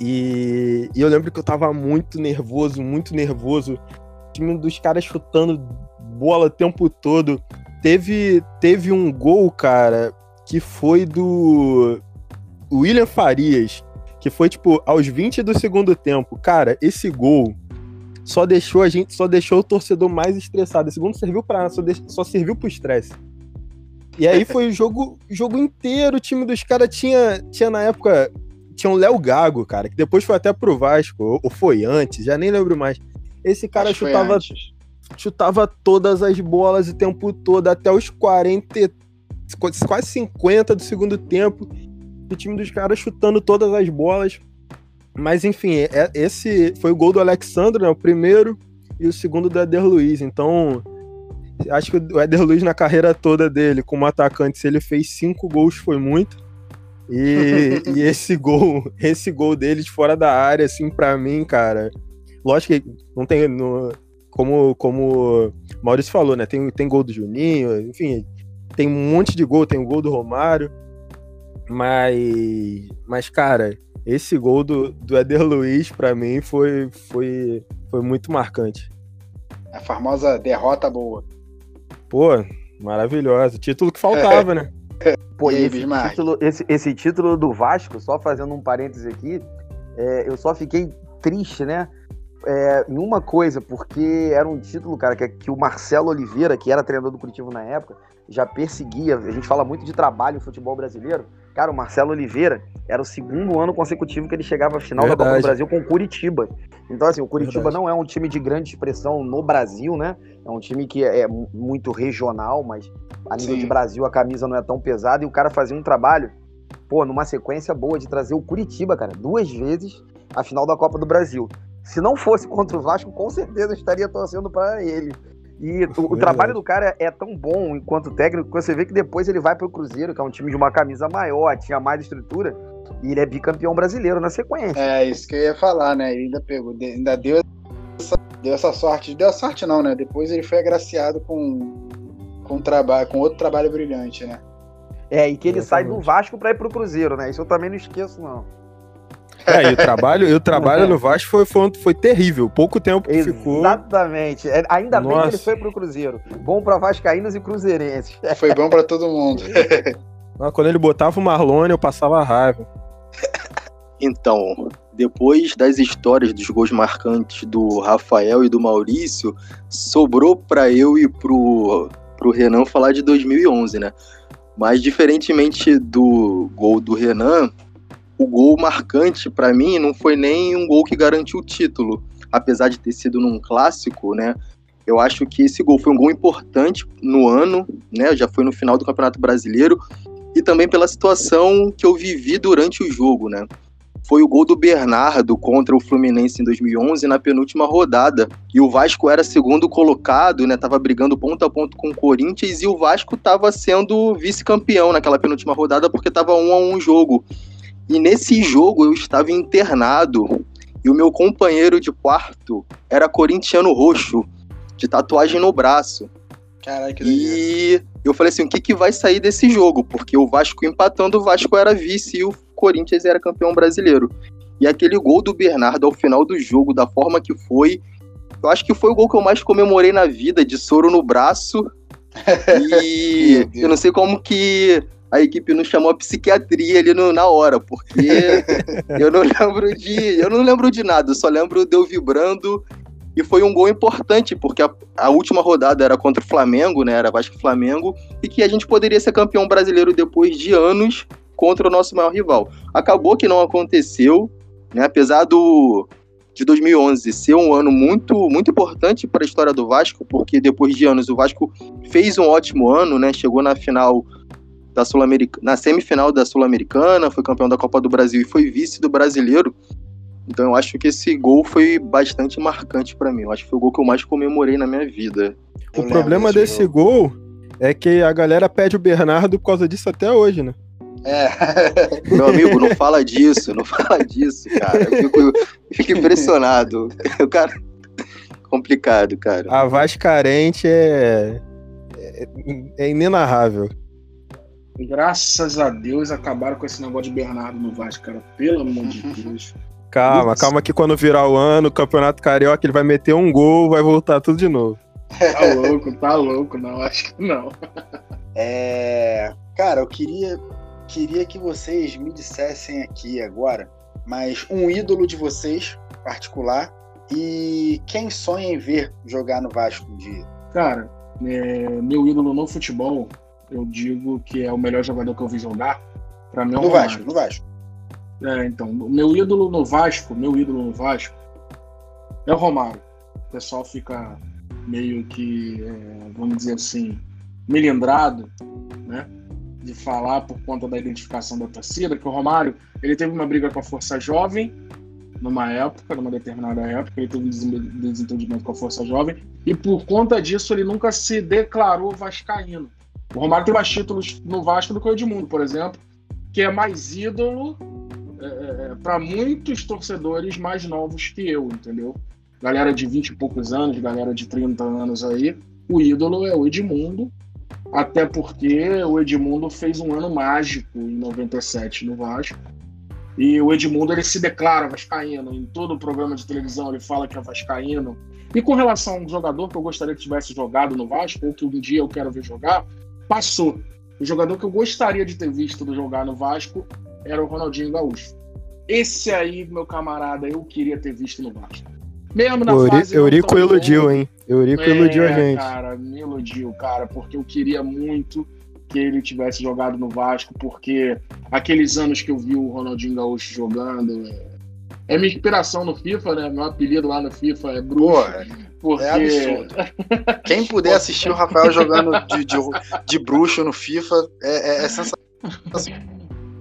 E, e eu lembro que eu tava muito nervoso, muito nervoso. O time dos caras chutando bola o tempo todo. Teve, teve um gol, cara, que foi do William Farias, que foi tipo aos 20 do segundo tempo. Cara, esse gol só deixou a gente, só deixou o torcedor mais estressado. Esse segundo serviu para só, de, só serviu pro estresse. E aí foi o jogo, jogo inteiro, o time dos caras tinha, tinha na época tinha um Léo Gago, cara, que depois foi até pro Vasco, ou foi antes, já nem lembro mais. Esse cara Acho chutava chutava todas as bolas o tempo todo até os 40 quase 50 do segundo tempo. O time dos caras chutando todas as bolas. Mas enfim, é, esse foi o gol do Alexandre, né, o primeiro, e o segundo do Eder Luiz. Então, acho que o Eder Luiz na carreira toda dele, como atacante, se ele fez cinco gols, foi muito. E, e esse gol, esse gol dele de fora da área, assim, para mim, cara. Lógico que não tem. No, como, como Maurício falou, né? Tem, tem gol do Juninho, enfim, tem um monte de gol, tem o gol do Romário. Mas, mas cara, esse gol do, do Eder Luiz, para mim, foi, foi, foi muito marcante. A famosa derrota boa. Pô, maravilhosa. Título que faltava, né? Pô, e esse, título, esse, esse, título do Vasco, só fazendo um parêntese aqui, é, eu só fiquei triste, né? É, em uma coisa, porque era um título, cara, que, que o Marcelo Oliveira, que era treinador do Curitiba na época, já perseguia. A gente fala muito de trabalho em futebol brasileiro. Cara, o Marcelo Oliveira era o segundo ano consecutivo que ele chegava à final Verdade. da Copa do Brasil com o Curitiba. Então, assim, o Curitiba Verdade. não é um time de grande expressão no Brasil, né? É um time que é muito regional, mas a nível Sim. de Brasil a camisa não é tão pesada. E o cara fazia um trabalho, pô, numa sequência boa de trazer o Curitiba, cara, duas vezes a final da Copa do Brasil. Se não fosse contra o Vasco, com certeza estaria torcendo para ele. E o, o trabalho do cara é tão bom enquanto técnico que você vê que depois ele vai para o Cruzeiro, que é um time de uma camisa maior, tinha mais estrutura, e ele é bicampeão brasileiro na sequência. É, isso que eu ia falar, né? Ele ainda pegou, ainda deu essa, deu essa sorte. Deu sorte não, né? Depois ele foi agraciado com, com, trabalho, com outro trabalho brilhante, né? É, e que ele Exatamente. sai do Vasco para ir pro Cruzeiro, né? Isso eu também não esqueço, não. É, e o trabalho, e o trabalho no Vasco foi, foi, foi terrível. Pouco tempo que ficou. Exatamente. É, ainda Nossa. bem que ele foi pro Cruzeiro. Bom para Vascaínos e Cruzeirenses. Foi bom para todo mundo. Quando ele botava o Marlone, eu passava raiva. Então, depois das histórias dos gols marcantes do Rafael e do Maurício, sobrou para eu e pro pro Renan falar de 2011, né? Mas diferentemente do gol do Renan, o gol marcante para mim não foi nem um gol que garantiu o título, apesar de ter sido num clássico, né? Eu acho que esse gol foi um gol importante no ano, né? Já foi no final do Campeonato Brasileiro e também pela situação que eu vivi durante o jogo, né? Foi o gol do Bernardo contra o Fluminense em 2011 na penúltima rodada. E o Vasco era segundo colocado, né? Tava brigando ponto a ponto com o Corinthians e o Vasco tava sendo vice-campeão naquela penúltima rodada porque tava um a um jogo. E nesse jogo eu estava internado e o meu companheiro de quarto era corintiano roxo, de tatuagem no braço. Que E eu falei assim, o que, que vai sair desse jogo? Porque o Vasco empatando, o Vasco era vice e o Corinthians era campeão brasileiro. E aquele gol do Bernardo ao final do jogo, da forma que foi, eu acho que foi o gol que eu mais comemorei na vida, de soro no braço. E eu não sei como que a equipe não chamou a psiquiatria ali no, na hora, porque eu não lembro de. Eu não lembro de nada, eu só lembro de eu vibrando. E foi um gol importante, porque a, a última rodada era contra o Flamengo, né? Era Vasco Flamengo, e que a gente poderia ser campeão brasileiro depois de anos contra o nosso maior rival. Acabou que não aconteceu, né? Apesar do de 2011 ser um ano muito muito importante para a história do Vasco, porque depois de anos o Vasco fez um ótimo ano, né? Chegou na final da Sul-Americana, na semifinal da Sul-Americana, foi campeão da Copa do Brasil e foi vice do Brasileiro. Então eu acho que esse gol foi bastante marcante para mim. Eu acho que foi o gol que eu mais comemorei na minha vida. O problema desse gol é que a galera pede o Bernardo por causa disso até hoje, né? É. Meu amigo, não fala disso, não fala disso, cara. Eu fico, eu fico impressionado. O cara. Complicado, cara. A Vascarente é. É, é inenarrável. Graças a Deus acabaram com esse negócio de Bernardo no Vasco, cara. Pelo amor de Deus. Calma, Nossa. calma que quando virar o ano, o Campeonato Carioca, ele vai meter um gol, vai voltar tudo de novo. Tá louco, tá louco, não, acho que não. É. Cara, eu queria, queria que vocês me dissessem aqui agora, mas um ídolo de vocês, particular, e quem sonha em ver jogar no Vasco um dia? Cara, é, meu ídolo no futebol eu digo que é o melhor jogador que eu vi jogar. Para mim é o no Vasco, no Vasco. É, então, meu ídolo no Vasco, meu ídolo no Vasco é o Romário. O pessoal fica meio que, é, vamos dizer assim, melindrado, né? De falar por conta da identificação da torcida, que o Romário ele teve uma briga com a Força Jovem numa época, numa determinada época, ele teve um desentendimento com a Força Jovem, e por conta disso ele nunca se declarou vascaíno. O Romário tem mais títulos no Vasco do que o Edmundo, por exemplo, que é mais ídolo é, é, é para muitos torcedores mais novos que eu, entendeu? Galera de 20 e poucos anos, galera de 30 anos aí, o ídolo é o Edmundo, até porque o Edmundo fez um ano mágico em 97 no Vasco. E o Edmundo ele se declara vascaíno. Em todo o programa de televisão ele fala que é vascaíno. E com relação a um jogador que eu gostaria que tivesse jogado no Vasco, ou que um dia eu quero ver jogar, passou. O jogador que eu gostaria de ter visto jogar no Vasco era o Ronaldinho Gaúcho. Esse aí, meu camarada, eu queria ter visto no Vasco. Mesmo na Euri, fase. Eurico iludiu, hein? Eurico é, iludiu a gente. Cara, me iludiu, cara, porque eu queria muito que ele tivesse jogado no Vasco, porque aqueles anos que eu vi o Ronaldinho Gaúcho jogando. É, é minha inspiração no FIFA, né? Meu apelido lá no FIFA é Bruxo. Porque... É absurdo. Quem puder assistir o Rafael jogando de, de, de bruxo no FIFA é, é, é sensacional.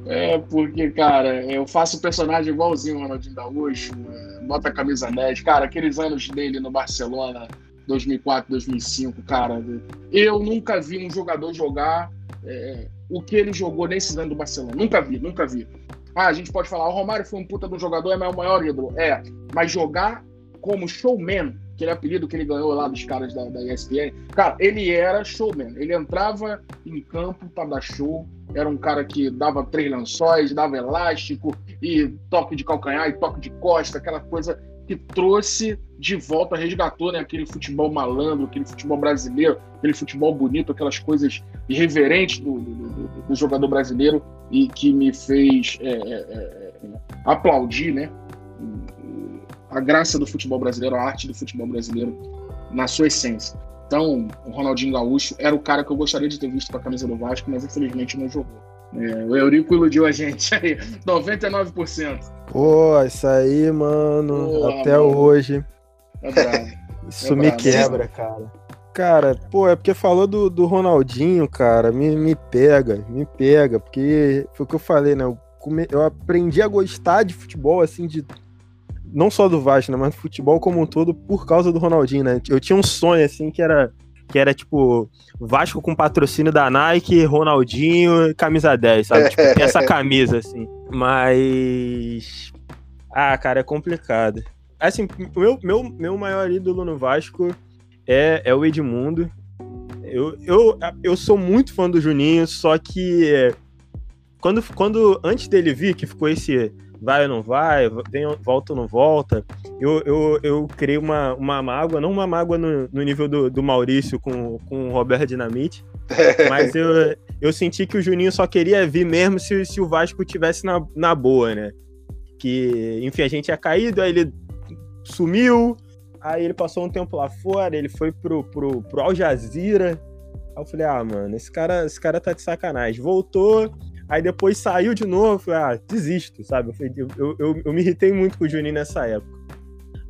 É, porque, cara, eu faço o personagem igualzinho o Ronaldinho Gaúcho, é, bota a camisa 10. Cara, aqueles anos dele no Barcelona, 2004, 2005, cara, eu nunca vi um jogador jogar é, o que ele jogou nesse ano do Barcelona. Nunca vi, nunca vi. Ah, a gente pode falar, o Romário foi um puta do jogador, é o maior ídolo. É, mas jogar como showman aquele apelido que ele ganhou lá dos caras da, da ESPN. Cara, ele era showman. Ele entrava em campo para dar show. Era um cara que dava três lençóis, dava elástico, e toque de calcanhar, e toque de costa, aquela coisa que trouxe de volta, resgatou né, aquele futebol malandro, aquele futebol brasileiro, aquele futebol bonito, aquelas coisas irreverentes do, do, do, do jogador brasileiro e que me fez é, é, é, é aplaudir né, a graça do futebol brasileiro, a arte do futebol brasileiro na sua essência. Então, o Ronaldinho Gaúcho era o cara que eu gostaria de ter visto com a camisa do Vasco, mas infelizmente não jogou. É, o Eurico iludiu a gente aí, 99%. Pô, isso aí, mano, Pô, até mano. hoje. É bravo. Isso é me bravo. quebra, cara. Cara, pô, é porque falou do, do Ronaldinho, cara, me, me pega, me pega, porque foi o que eu falei, né? Eu, come, eu aprendi a gostar de futebol, assim, de não só do Vasco, né, mas do futebol como um todo por causa do Ronaldinho, né? Eu tinha um sonho assim que era que era tipo Vasco com patrocínio da Nike, Ronaldinho, camisa 10, sabe? Tipo, essa camisa assim. Mas ah, cara, é complicado. Assim, meu, meu, meu maior ídolo no Vasco é, é o Edmundo. Eu, eu, eu sou muito fã do Juninho, só que quando, quando antes dele vir, que ficou esse vai ou não vai, vem, volta ou não volta. Eu, eu, eu criei uma, uma mágoa, não uma mágoa no, no nível do, do Maurício com, com o Roberto Dinamite, mas eu, eu senti que o Juninho só queria vir mesmo se, se o Vasco tivesse na, na boa, né? Que, enfim, a gente tinha caído, aí ele sumiu, aí ele passou um tempo lá fora, ele foi pro, pro, pro Al Jazeera. Aí eu falei, ah, mano, esse cara, esse cara tá de sacanagem. Voltou, Aí depois saiu de novo, falei, ah, desisto, sabe? Eu, eu, eu, eu, me irritei muito com o Juninho nessa época.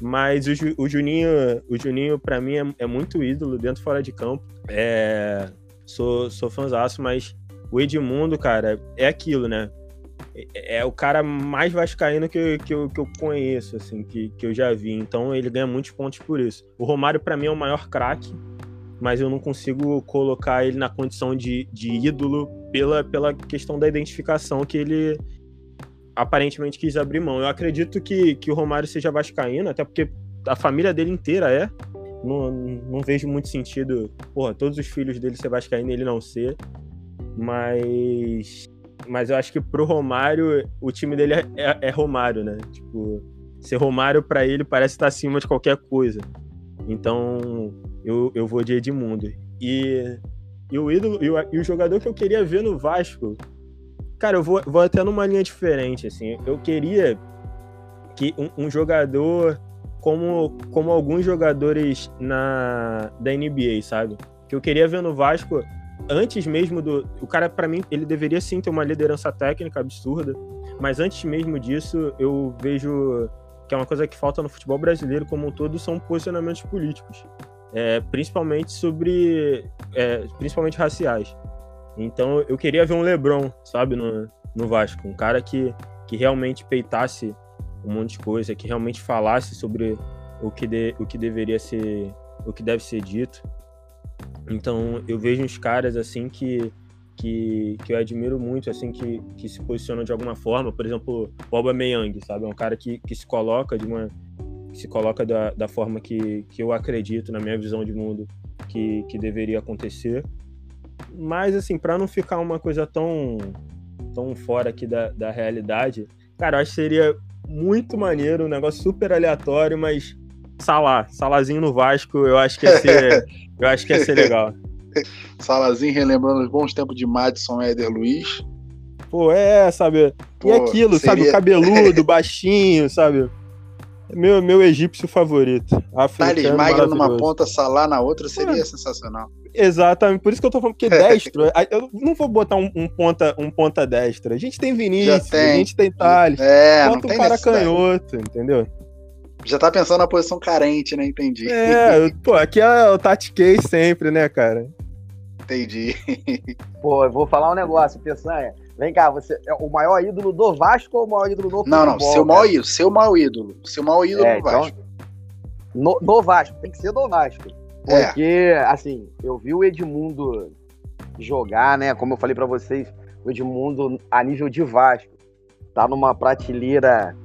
Mas o, o Juninho, o Juninho para mim é, é, muito ídolo dentro e fora de campo. É, sou, sou mas o Edmundo, cara, é aquilo, né? É, é o cara mais vascaíno que, que, eu, que eu conheço, assim, que, que eu já vi. Então ele ganha muitos pontos por isso. O Romário, para mim, é o maior craque mas eu não consigo colocar ele na condição de, de ídolo pela, pela questão da identificação que ele aparentemente quis abrir mão. Eu acredito que, que o Romário seja vascaíno, até porque a família dele inteira é. Não, não vejo muito sentido, porra, todos os filhos dele ser vascaíno e ele não ser. Mas mas eu acho que pro Romário, o time dele é, é, é Romário, né? Tipo, ser Romário para ele parece estar acima de qualquer coisa. Então, eu, eu vou de Edmundo. E, e o ídolo, e o, e o jogador que eu queria ver no Vasco, cara, eu vou, vou até numa linha diferente, assim. Eu queria que um, um jogador como, como alguns jogadores na, da NBA, sabe? Que eu queria ver no Vasco antes mesmo do. O cara, para mim, ele deveria sim ter uma liderança técnica absurda, mas antes mesmo disso, eu vejo que é uma coisa que falta no futebol brasileiro como um todo, são posicionamentos políticos é, principalmente sobre. É, principalmente raciais. Então eu queria ver um Lebron, sabe, no, no Vasco. Um cara que, que realmente peitasse um monte de coisa, que realmente falasse sobre o que, de, o que deveria ser. o que deve ser dito. Então eu vejo uns caras assim que. Que, que eu admiro muito, assim, que, que se posicionam de alguma forma. Por exemplo, o Aubameyang, sabe? É um cara que, que se coloca de uma, se coloca da, da forma que, que eu acredito, na minha visão de mundo, que, que deveria acontecer. Mas, assim, para não ficar uma coisa tão, tão fora aqui da, da realidade, cara, eu acho que seria muito maneiro, um negócio super aleatório, mas Salah, Salazinho no Vasco, eu acho que ia ser, eu acho que ia ser legal. Salazinho relembrando os bons tempos de Madison Éder Luiz. Pô, é, sabe? Pô, e aquilo, seria... sabe? O cabeludo, baixinho, sabe? Meu, meu egípcio favorito. Thales Magno numa ponta, Salah na outra seria é. sensacional. Exatamente, por isso que eu tô falando, porque destro, eu não vou botar um, um, ponta, um ponta destra. A gente tem Vinícius, tem. a gente tem Thales. É, Bota um cara canhoto, entendeu? Já tá pensando na posição carente, né? Entendi. É, pô, aqui é o Tati sempre, né, cara? Entendi. Pô, eu vou falar um negócio, Peçanha. Vem cá, você é o maior ídolo do Vasco ou o maior ídolo do futebol? Não, não, seu maior ídolo, seu maior ídolo. Seu maior ídolo é, do então, Vasco. No, no, Vasco, tem que ser do Vasco. É. Porque, é. assim, eu vi o Edmundo jogar, né? Como eu falei para vocês, o Edmundo, a nível de Vasco, tá numa prateleira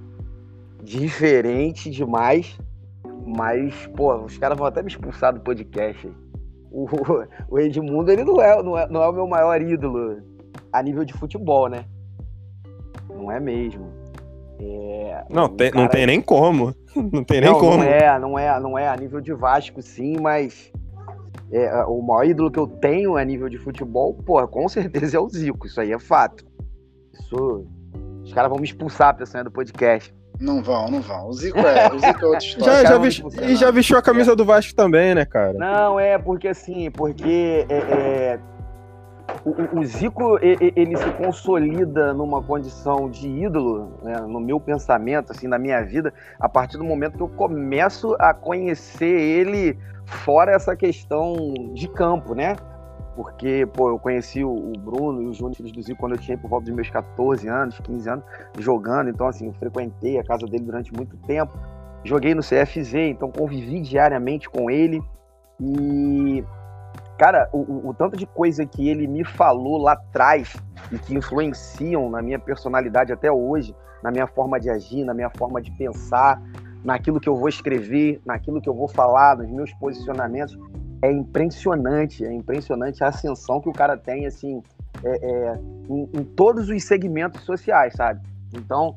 diferente demais. Mas, pô, os caras vão até me expulsar do podcast. O, o Edmundo, ele não é, não, é, não é o meu maior ídolo a nível de futebol, né? Não é mesmo. É, não, tem, não tem nem como. Não tem nem não, como. Não é, não é, não é a nível de Vasco, sim, mas é, o maior ídolo que eu tenho a nível de futebol, porra, com certeza é o Zico. Isso aí é fato. Isso. Os caras vão me expulsar, pessoal, do podcast. Não vão, não vão. O Zico é, o Zico é outra história. Já, já e já vestiu a camisa é. do Vasco também, né, cara? Não, é, porque assim, porque é, é, o, o, Zico, ele se consolida numa condição de ídolo, né, no meu pensamento, assim, na minha vida, a partir do momento que eu começo a conhecer ele fora essa questão de campo, né? porque, pô, eu conheci o, Bruno e o Júnior, filhos do Zico, quando eu tinha por volta dos meus 14 anos, 15 anos, jogando. Então, assim, eu frequentei a casa dele durante muito tempo. Joguei no CFZ, então convivi diariamente com ele. E, cara, o, o, tanto de coisa que ele me falou lá atrás e que influenciam na minha personalidade até hoje, na minha forma de agir, na minha forma de pensar, naquilo que eu vou escrever, naquilo que eu vou falar, nos meus posicionamentos é impressionante, é impressionante a ascensão que o cara tem, assim, é, é, em, em, todos os segmentos sociais, sabe? Então,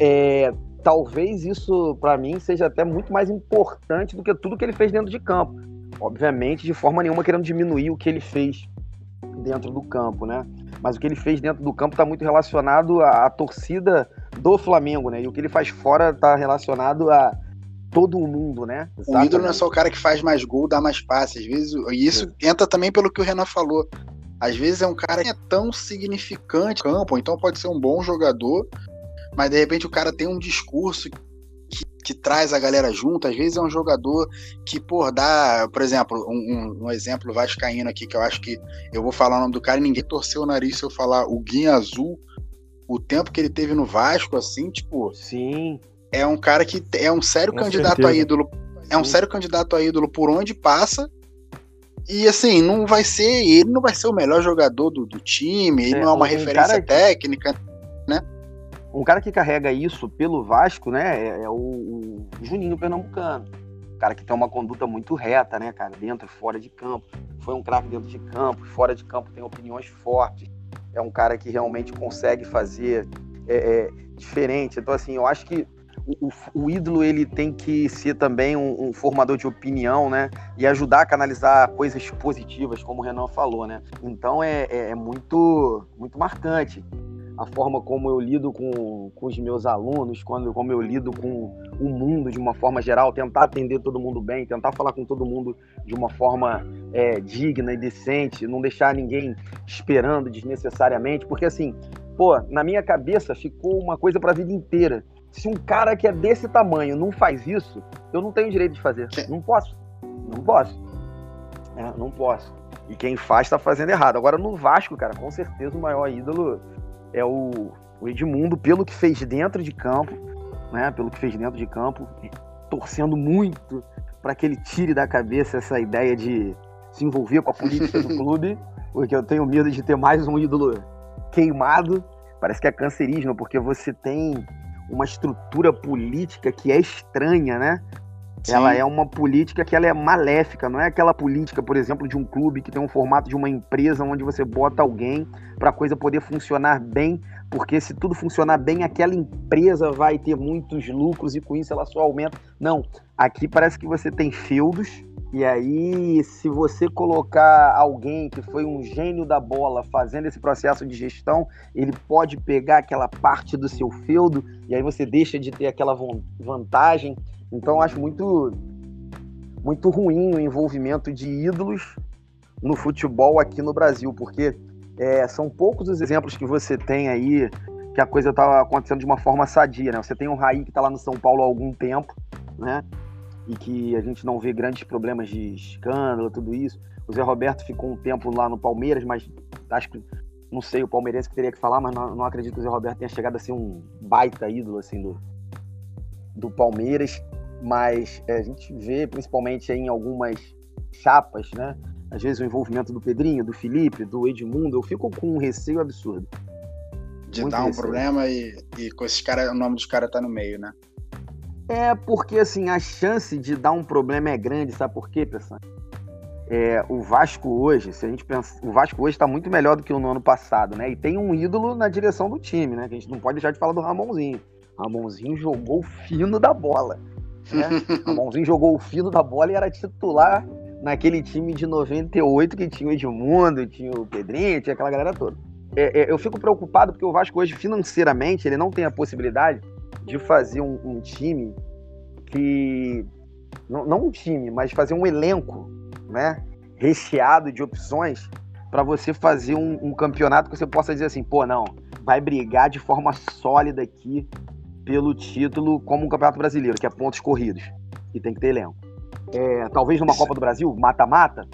é, talvez isso, para mim, seja até muito mais importante do que tudo que ele fez dentro de campo. Obviamente, de forma nenhuma querendo diminuir o que ele fez dentro do campo, né? Mas o que ele fez dentro do campo está muito relacionado à, à torcida do Flamengo, né? E o que ele faz fora está relacionado a todo mundo, né? Exatamente. O ídolo não é só o cara que faz mais gol, dá mais passes. Às vezes, e isso é. entra também pelo que o Renan falou. Às vezes é um cara que é tão significante no campo, então pode ser um bom jogador, mas de repente o cara tem um discurso que, traz a galera junto. Às vezes é um jogador que, por dá, por exemplo, um, um, exemplo vascaíno aqui, que eu acho que eu vou falar o nome do cara e ninguém torceu o nariz se eu falar o Guinha Azul, o tempo que ele teve no Vasco, assim, tipo. Sim é um cara que é um sério Com candidato certeza. a ídolo. É um sério candidato a ídolo por onde passa. E assim, não vai ser. Ele não vai ser o melhor jogador do, do time, ele é, não é uma um referência técnica, né? Um cara que carrega isso pelo Vasco, né, é, é o, o, Juninho Pernambucano. Um cara que tem uma conduta muito reta, né, cara, dentro e fora de campo. Foi um craque dentro de campo, fora de campo tem opiniões fortes. É um cara que realmente consegue fazer é, é, diferente. Então, assim, eu acho que o, o, ídolo ele tem que ser também um, um, formador de opinião, né? E ajudar a canalizar coisas positivas, como o Renan falou, né? Então é, é, é muito, muito marcante a forma como eu lido com, com os meus alunos, quando, como eu lido com o mundo de uma forma geral, tentar atender todo mundo bem, tentar falar com todo mundo de uma forma é, digna e decente, não deixar ninguém esperando desnecessariamente, porque assim, pô, na minha cabeça ficou uma coisa para a vida inteira se um cara que é desse tamanho não faz isso, eu não tenho direito de fazer. Não posso. Não posso. É, não posso. E quem faz tá fazendo errado. Agora no Vasco, cara, com certeza o maior ídolo é o, o Edmundo, pelo que fez dentro de campo, né? Pelo que fez dentro de campo, torcendo muito para que ele tire da cabeça essa ideia de se envolver com a política do clube, porque eu tenho medo de ter mais um ídolo queimado. Parece que é cancerígeno, porque você tem uma estrutura política que é estranha, né? Sim. Ela é uma política que ela é maléfica, não é aquela política, por exemplo, de um clube que tem um formato de uma empresa onde você bota alguém para a coisa poder funcionar bem, porque se tudo funcionar bem, aquela empresa vai ter muitos lucros e com isso ela só aumenta. Não, aqui parece que você tem feudos e aí, se você colocar alguém que foi um gênio da bola fazendo esse processo de gestão, ele pode pegar aquela parte do seu feudo e aí você deixa de ter aquela vantagem. Então, acho muito, muito ruim o envolvimento de ídolos no futebol aqui no Brasil, porque é, são poucos os exemplos que você tem aí que a coisa está acontecendo de uma forma sadia, né? Você tem um Raí que está lá no São Paulo há algum tempo, né? E que a gente não vê grandes problemas de escândalo, tudo isso. O Zé Roberto ficou um tempo lá no Palmeiras, mas acho que não sei o palmeirense que teria que falar, mas não, não acredito que o Zé Roberto tenha chegado a ser um baita ídolo assim do, do Palmeiras, mas é, a gente vê principalmente em algumas chapas, né? Às vezes o envolvimento do Pedrinho, do Felipe, do Edmundo, eu fico com um receio absurdo. De Muito dar um receio. problema e, e com esses caras, o nome dos caras tá no meio, né? É porque assim, a chance de dar um problema é grande, sabe por quê, pessoal? É, o Vasco hoje, se a gente pensa, o Vasco hoje está muito melhor do que no ano passado, né? E tem um ídolo na direção do time, né? Que a gente não pode deixar de falar do Ramonzinho. Ramonzinho jogou o fino da bola. Né? Ramonzinho jogou o fino da bola e era titular naquele time de 98 que tinha o Edmundo, tinha o Pedrinho, tinha aquela galera toda. É, é, eu fico preocupado porque o Vasco hoje, financeiramente, ele não tem a possibilidade de fazer um, um time que. Não, não um time, mas fazer um elenco, né? Recheado de opções para você fazer um, um, campeonato que você possa dizer assim, pô, não, vai brigar de forma sólida aqui pelo título como um campeonato brasileiro, que é pontos corridos. E tem que ter elenco. É, talvez numa Copa do Brasil, mata-mata,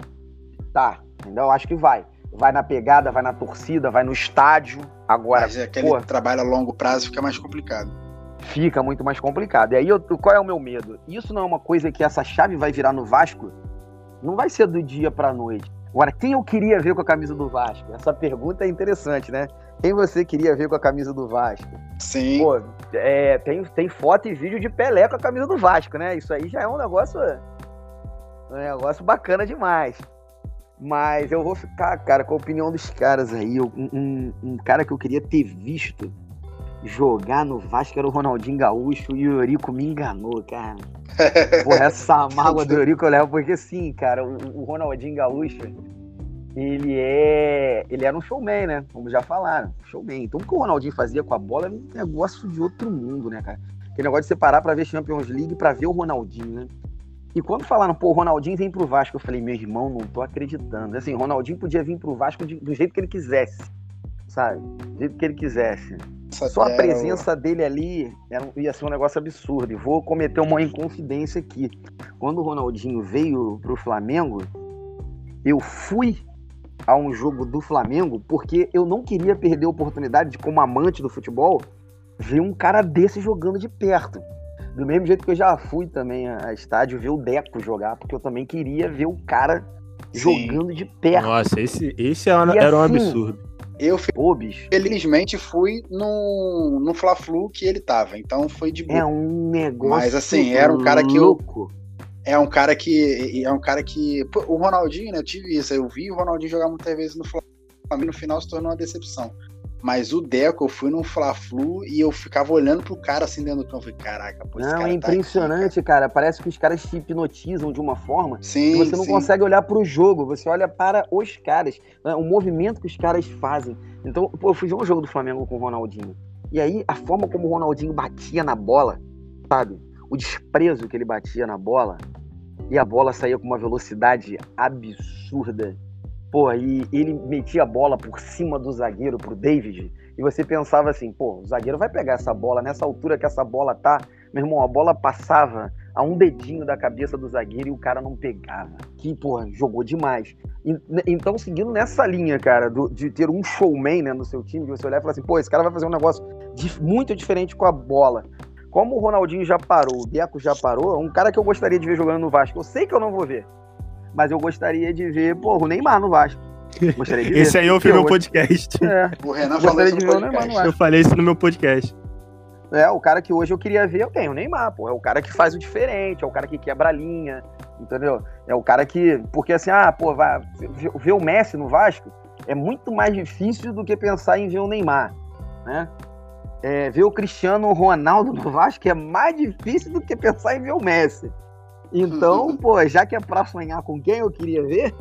tá, eu acho que vai. Vai na pegada, vai na torcida, vai no estádio. Agora, Mas é aquele pô, trabalho a longo prazo fica mais complicado. Fica muito mais complicado. E aí, eu, qual é o meu medo? Isso não é uma coisa que essa chave vai virar no Vasco? Não vai ser do dia pra noite. Agora, quem eu queria ver com a camisa do Vasco? Essa pergunta é interessante, né? Quem você queria ver com a camisa do Vasco? Sim. Pô, é, tem, tem foto e vídeo de Pelé com a camisa do Vasco, né? Isso aí já é um negócio. Um negócio bacana demais. Mas eu vou ficar, cara, com a opinião dos caras aí. Um, um, um, cara que eu queria ter visto jogar no Vasco era o Ronaldinho Gaúcho e o Eurico me enganou, cara. Porra, essa mágoa do Eurico eu levo, porque sim, cara, o, Ronaldinho Gaúcho, ele é. Ele era um showman, né? Como já falaram, showman. Então o que o Ronaldinho fazia com a bola era um negócio de outro mundo, né, cara? Aquele negócio de você parar pra ver Champions League pra ver o Ronaldinho, né? E quando falaram, pô, o Ronaldinho vem pro Vasco, eu falei, meu irmão, não tô acreditando. Assim, o Ronaldinho podia vir pro Vasco de, do jeito que ele quisesse, sabe? Do jeito que ele quisesse. Só a presença dele ali era, ia ser um negócio absurdo. E vou cometer uma inconfidência aqui. Quando o Ronaldinho veio pro Flamengo, eu fui a um jogo do Flamengo porque eu não queria perder a oportunidade de, como amante do futebol, ver um cara desse jogando de perto. Do mesmo jeito que eu já fui também a estádio ver o Deco jogar, porque eu também queria ver o cara Sim. jogando de perto. Nossa, esse, esse era, era um assim, absurdo. Eu, Pô, felizmente, fui no, no Fla-Flu que ele tava, então foi de boa. É um negócio Mas assim, era um cara que louco. eu... É um cara que... É um cara que... Pô, o Ronaldinho, né, eu tive isso, eu vi o Ronaldinho jogar muitas vezes no Fla-Flu, no final se tornou uma decepção. Mas o Deco, eu fui num Fla-Flu e eu ficava olhando pro cara assim dentro do campo. Falei, caraca, pô, esse Não, cara é impressionante, tá aqui, cara. cara. Parece que os caras te hipnotizam de uma forma sim, que você não sim. consegue olhar pro jogo, você olha para os caras, né? o movimento que os caras fazem. Então, pô, eu fui ver um jogo do Flamengo com o Ronaldinho. E aí, a forma como o Ronaldinho batia na bola, sabe? O desprezo que ele batia na bola. E a bola saía com uma velocidade absurda. Pô, e ele metia a bola por cima do zagueiro pro David. E você pensava assim, pô, o zagueiro vai pegar essa bola nessa altura que essa bola tá. Meu irmão, a bola passava a um dedinho da cabeça do zagueiro e o cara não pegava. Que, porra, jogou demais. E, então, seguindo nessa linha, cara, do, de ter um showman né, no seu time, de você olhar e falar assim, pô, esse cara vai fazer um negócio de, muito diferente com a bola. Como o Ronaldinho já parou, o Deco já parou, é um cara que eu gostaria de ver jogando no Vasco. Eu sei que eu não vou ver mas eu gostaria de ver, pô, o Neymar no Vasco. Gostaria de ver. Esse aí eu vi meu podcast. É. O Renan falou isso no podcast. Eu falei isso no meu podcast. É, o cara que hoje eu queria ver, eu tenho o Neymar, pô. É o cara que faz o diferente, é o cara que quebra a linha, entendeu? É o cara que. Porque assim, ah, pô, vai, ver o Messi no Vasco é muito mais difícil do que pensar em ver o Neymar, né? É, ver o Cristiano Ronaldo no Vasco é mais difícil do que pensar em ver o Messi. Então, pô, já que é pra sonhar com quem eu queria ver,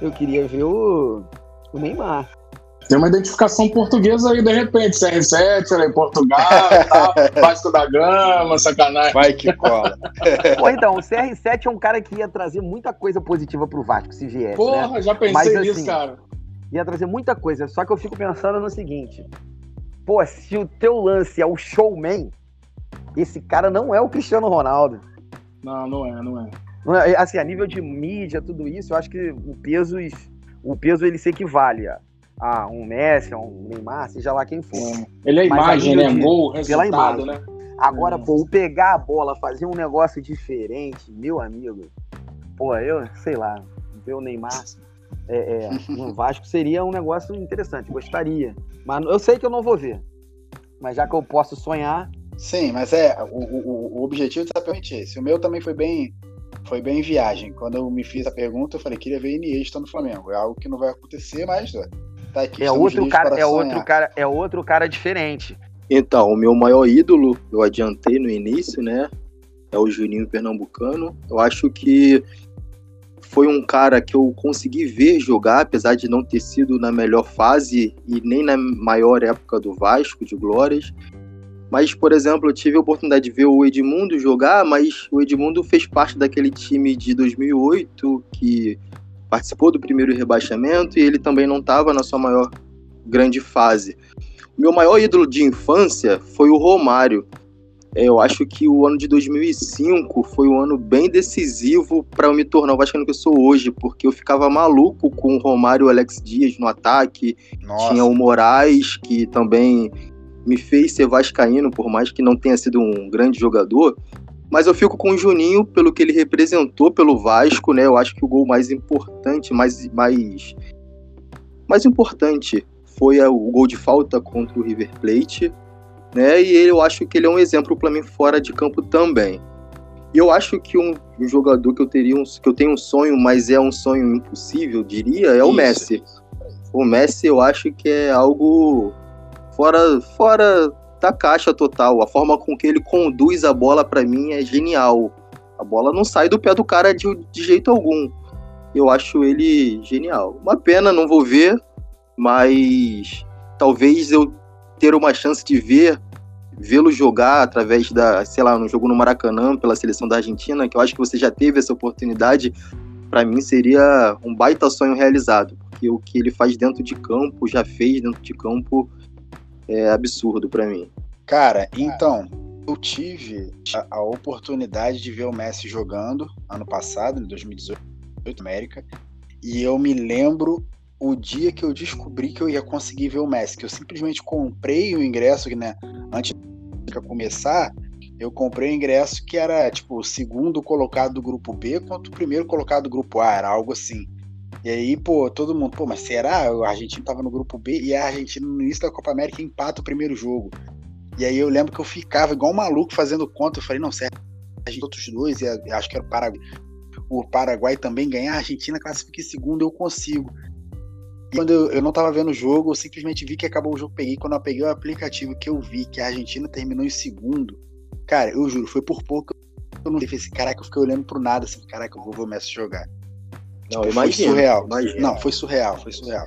eu queria ver o, o Neymar. Tem uma identificação portuguesa aí, de repente, CR7, em Portugal, tá, Vasco da Gama, sacanagem. Vai que cola. Pô, então, o CR7 é um cara que ia trazer muita coisa positiva pro Vasco, se viesse. Porra, né? já pensei Mas, nisso, assim, cara. Ia trazer muita coisa, só que eu fico pensando no seguinte: pô, se o teu lance é o showman, esse cara não é o Cristiano Ronaldo. Não, não é, não é. é. Assim, a nível de mídia, tudo isso, eu acho que o peso, o peso ele se equivale a, a um Messi, a um Neymar, seja lá quem for. É. Ele é imagem, né? De, Gol, resultado, imagem. né? Agora, é. pô, pegar a bola, fazer um negócio diferente, meu amigo, pô, eu, sei lá, ver o Neymar é, é, no Vasco seria um negócio interessante, gostaria. Mas eu sei que eu não vou ver. Mas já que eu posso sonhar, Sim, mas é o, o, o objetivo é exatamente esse. O meu também foi bem foi bem viagem. Quando eu me fiz a pergunta, eu falei queria ver Iniesta no Flamengo. É algo que não vai acontecer, mas tá aqui. É outro cara, é outro cara, é outro cara diferente. Então, o meu maior ídolo, eu adiantei no início, né? É o Juninho Pernambucano. Eu acho que foi um cara que eu consegui ver jogar, apesar de não ter sido na melhor fase e nem na maior época do Vasco de Glórias Mas, por exemplo, eu tive a oportunidade de ver o Edmundo jogar, mas o Edmundo fez parte daquele time de 2008 que participou do primeiro rebaixamento e ele também não estava na sua maior grande fase. Meu maior ídolo de infância foi o Romário. É, eu acho que o ano de 2005 foi um ano bem decisivo para eu me tornar o vascaíno que eu sou hoje, porque eu ficava maluco com o Romário e o Alex Dias no ataque. Nossa. Tinha o Moraes, que também me fez ser vascaíno, por mais que não tenha sido um grande jogador. Mas eu fico com o Juninho pelo que ele representou pelo Vasco, né? Eu acho que o gol mais importante, mais, mais, mais importante foi o gol de falta contra o River Plate, né? E eu acho que ele é um exemplo para mim fora de campo também. E eu acho que um, um, jogador que eu teria um, que eu tenho um sonho, mas é um sonho impossível, diria, é o Isso. Messi. O Messi eu acho que é algo fora fora da caixa total. A forma com que ele conduz a bola para mim é genial. A bola não sai do pé do cara de, de jeito algum. Eu acho ele genial. Uma pena, não vou ver, mas talvez eu ter uma chance de ver vê-lo jogar através da, sei lá, no jogo no Maracanã pela seleção da Argentina, que eu acho que você já teve essa oportunidade, para mim seria um baita sonho realizado, porque o que ele faz dentro de campo, já fez dentro de campo, é absurdo para mim. Cara, então, eu tive a, a, oportunidade de ver o Messi jogando ano passado, em 2018, América, e eu me lembro o dia que eu descobri que eu ia conseguir ver o Messi, que eu simplesmente comprei o ingresso, né, antes de começar, eu comprei o ingresso que era tipo o segundo colocado do grupo B contra o primeiro colocado do grupo A, era algo assim. E aí, pô, todo mundo, pô, mas será? A Argentina tava no grupo B e a Argentina no início da Copa América empata o primeiro jogo. E aí eu lembro que eu ficava igual um maluco fazendo conta. Eu falei, não, certo, a gente outros dois, e acho que era o Paraguai, o Paraguai também ganhar, a Argentina classifica em segundo, eu consigo. E quando eu, eu não tava vendo o jogo, eu simplesmente vi que acabou o jogo, peguei. Quando eu peguei o aplicativo que eu vi que a Argentina terminou em segundo, cara, eu juro, foi por pouco eu não sei, assim, caraca, eu fiquei olhando pro nada, assim, caraca, eu vou o Messi jogar. Não, tipo, foi surreal. Não, foi surreal, foi surreal.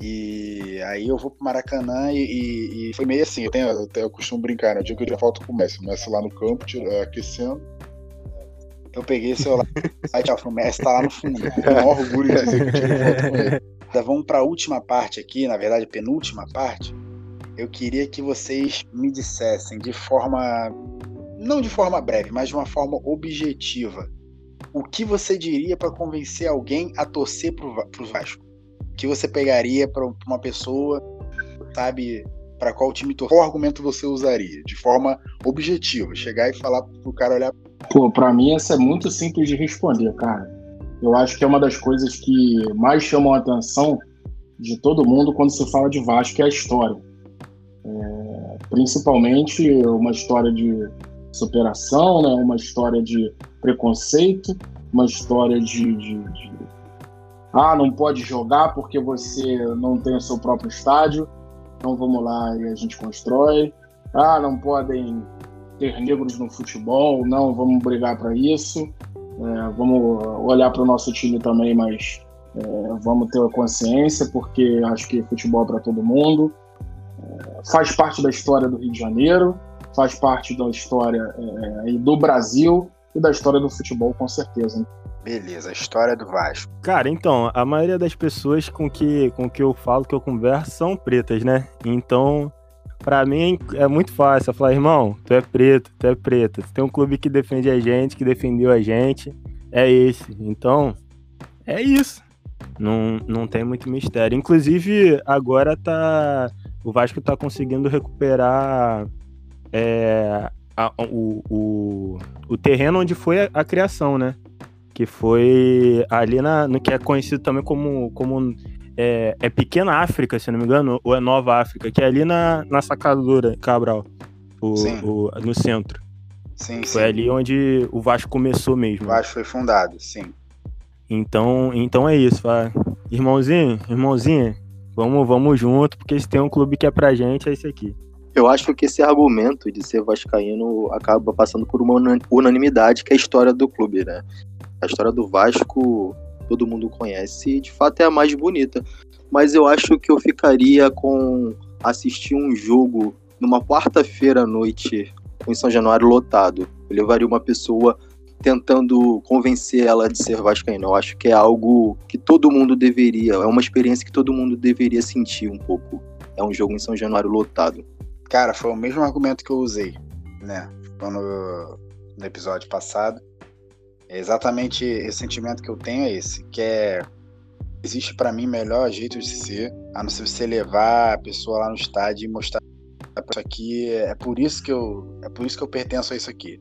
E aí eu vou pro Maracanã e, e, e foi meio assim, eu tenho, eu, eu costumo brincar, né? O dia que eu tinha falta com o Messi, o Messi lá no campo, tira, aquecendo. Eu peguei o celular, aí tchau, o Messi tá lá no fundo. Com o maior orgulho de dizer que eu tirei foto com ele. Então, vamos pra última parte aqui, na verdade, penúltima parte. Eu queria que vocês me dissessem de forma. Não de forma breve, mas de uma forma objetiva o que você diria para convencer alguém a torcer pro, pro Vasco? O que você pegaria para uma pessoa, sabe, para qual time torcer? Qual argumento você usaria? De forma objetiva, chegar e falar pro cara olhar. Pô, pra mim essa é muito simples de responder, cara. Eu acho que é uma das coisas que mais chamam a atenção de todo mundo quando se fala de Vasco é a história. É, principalmente uma história de superação, né? uma história de preconceito, uma história de, de, de, ah, não pode jogar porque você não tem o seu próprio estádio, então vamos lá e a gente constrói. Ah, não podem ter negros no futebol, não, vamos brigar para isso. É, vamos olhar para o nosso time também, mas é, vamos ter a consciência, porque acho que futebol é para todo mundo. É, faz parte da história do Rio de Janeiro, faz parte da história é, do Brasil e da história do futebol, com certeza. Beleza, a história do Vasco. Cara, então, a maioria das pessoas com que, com que eu falo, que eu converso, são pretas, né? Então, para mim é muito fácil. Eu falar, irmão, tu é preto, tu é preta. Tu tem um clube que defende a gente, que defendeu a gente. É esse. Então, é isso. Não, não tem muito mistério. Inclusive, agora tá. O Vasco tá conseguindo recuperar é, a, o, o, o terreno onde foi a, a, criação, né? Que foi ali na, no que é conhecido também como, como é, é, Pequena África, se não me engano, ou é Nova África, que é ali na, na Sacadura, Cabral, o, o, no centro. Sim, foi sim. ali onde o Vasco começou mesmo. O Vasco foi fundado, sim. Então, então é isso, vai. irmãozinho, irmãozinha, vamos, vamos junto, porque se tem um clube que é pra gente, é esse aqui. Eu acho que esse argumento de ser vascaíno acaba passando por uma unanimidade, que é a história do clube, né? A história do Vasco todo mundo conhece e de fato é a mais bonita. Mas eu acho que eu ficaria com assistir um jogo numa quarta-feira à noite, com São Januário lotado, eu levaria uma pessoa tentando convencer ela de ser vascaína. Eu acho que é algo que todo mundo deveria, é uma experiência que todo mundo deveria sentir um pouco. É um jogo em São Januário lotado. Cara, foi o mesmo argumento que eu usei, né? No, no episódio passado. É exatamente esse sentimento que eu tenho é esse, que é existe para mim melhor jeito de ser, a não ser você levar a pessoa lá no estádio e mostrar aqui, é por isso que eu é por isso que eu pertenço a isso aqui.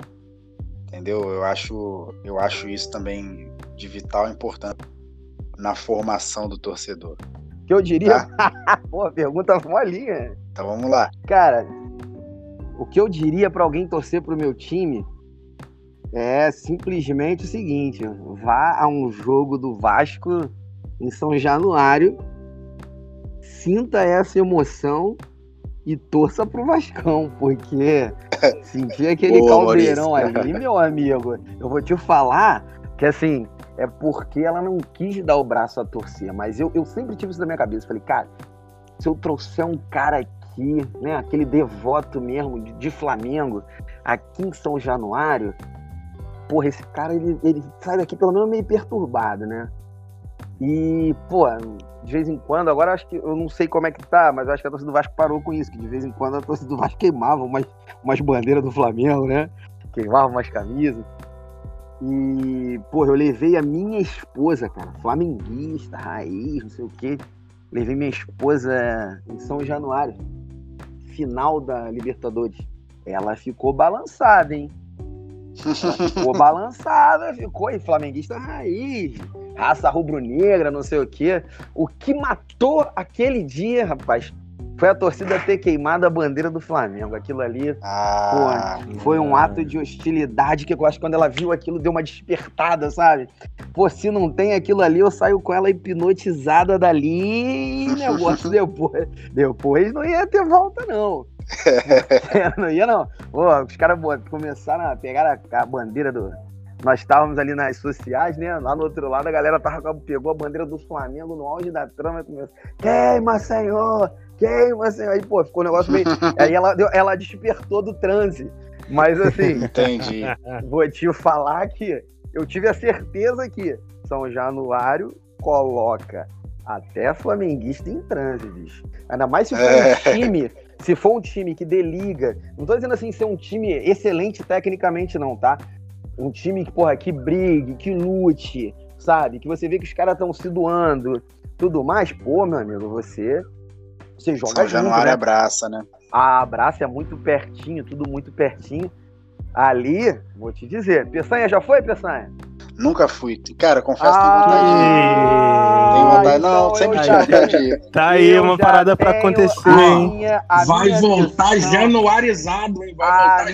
Entendeu? Eu acho eu acho isso também de vital importância na formação do torcedor. Eu diria, tá? pô, pergunta molinha. Então vamos lá. Cara, o que eu diria para alguém torcer pro meu time é simplesmente o seguinte: vá a um jogo do Vasco em São Januário, sinta essa emoção e torça pro Vascão, porque sentir aquele Boa, caldeirão Maurício. ali, meu amigo, eu vou te falar que assim, é porque ela não quis dar o braço a torcer, mas eu, eu sempre tive isso na minha cabeça. Falei, cara, se eu trouxer um cara aqui, né, aquele devoto mesmo de, de Flamengo, aqui em São Januário, porra, esse cara ele, ele sai daqui pelo menos meio perturbado, né? E, pô, de vez em quando, agora acho que eu não sei como é que tá, mas acho que a torcida do Vasco parou com isso, que de vez em quando a torcida do Vasco queimava umas, umas bandeiras do Flamengo, né? Queimava umas camisas. E, pô, eu levei a minha esposa, cara, flamenguista, raiz, não sei o quê. Levei minha esposa em São Januário, final da Libertadores. Ela ficou balançada, hein? ficou balançada, ficou e flamenguista raiz, raça rubro-negra, não sei o quê. O que matou aquele dia, rapaz, foi a torcida ter queimado a bandeira do Flamengo. Aquilo ali ah, pô, foi um ato de hostilidade que eu acho que quando ela viu aquilo deu uma despertada, sabe? Pô, se não tem aquilo ali, eu saio com ela hipnotizada dali e negócio depois, depois não ia ter volta, não. não ia, não. Pô, os caras começaram a pegar a, a bandeira do, nós estávamos ali nas sociais, né? Lá no outro lado, a galera tava, pegou a bandeira do Flamengo no auge da trama e começou: Queima, senhor! Queima, senhor! Aí, pô, ficou um negócio meio. Aí ela, ela despertou do transe. Mas assim. Entendi. Vou te falar que eu tive a certeza que São Januário coloca até flamenguista em transe, bicho. Ainda mais se for é. um time, se for um time que deliga. Não tô dizendo assim ser um time excelente tecnicamente, não, tá? Um time que, porra, que brigue, que lute, sabe? Que você vê que os caras estão se doando, tudo mais. Pô, meu amigo, você. Você joga São Januário né? abraça, né? A abraça é muito pertinho, tudo muito pertinho. Ali, vou te dizer, Peçanha já foi, Peçanha? Nunca fui. Cara, confesso que tenho vontade de ir. Tenho vontade, não, então sempre tive vontade de ir. Tá aí uma parada pra acontecer, hein? Minha, Vai voltar januarizado, hein? Vai voltar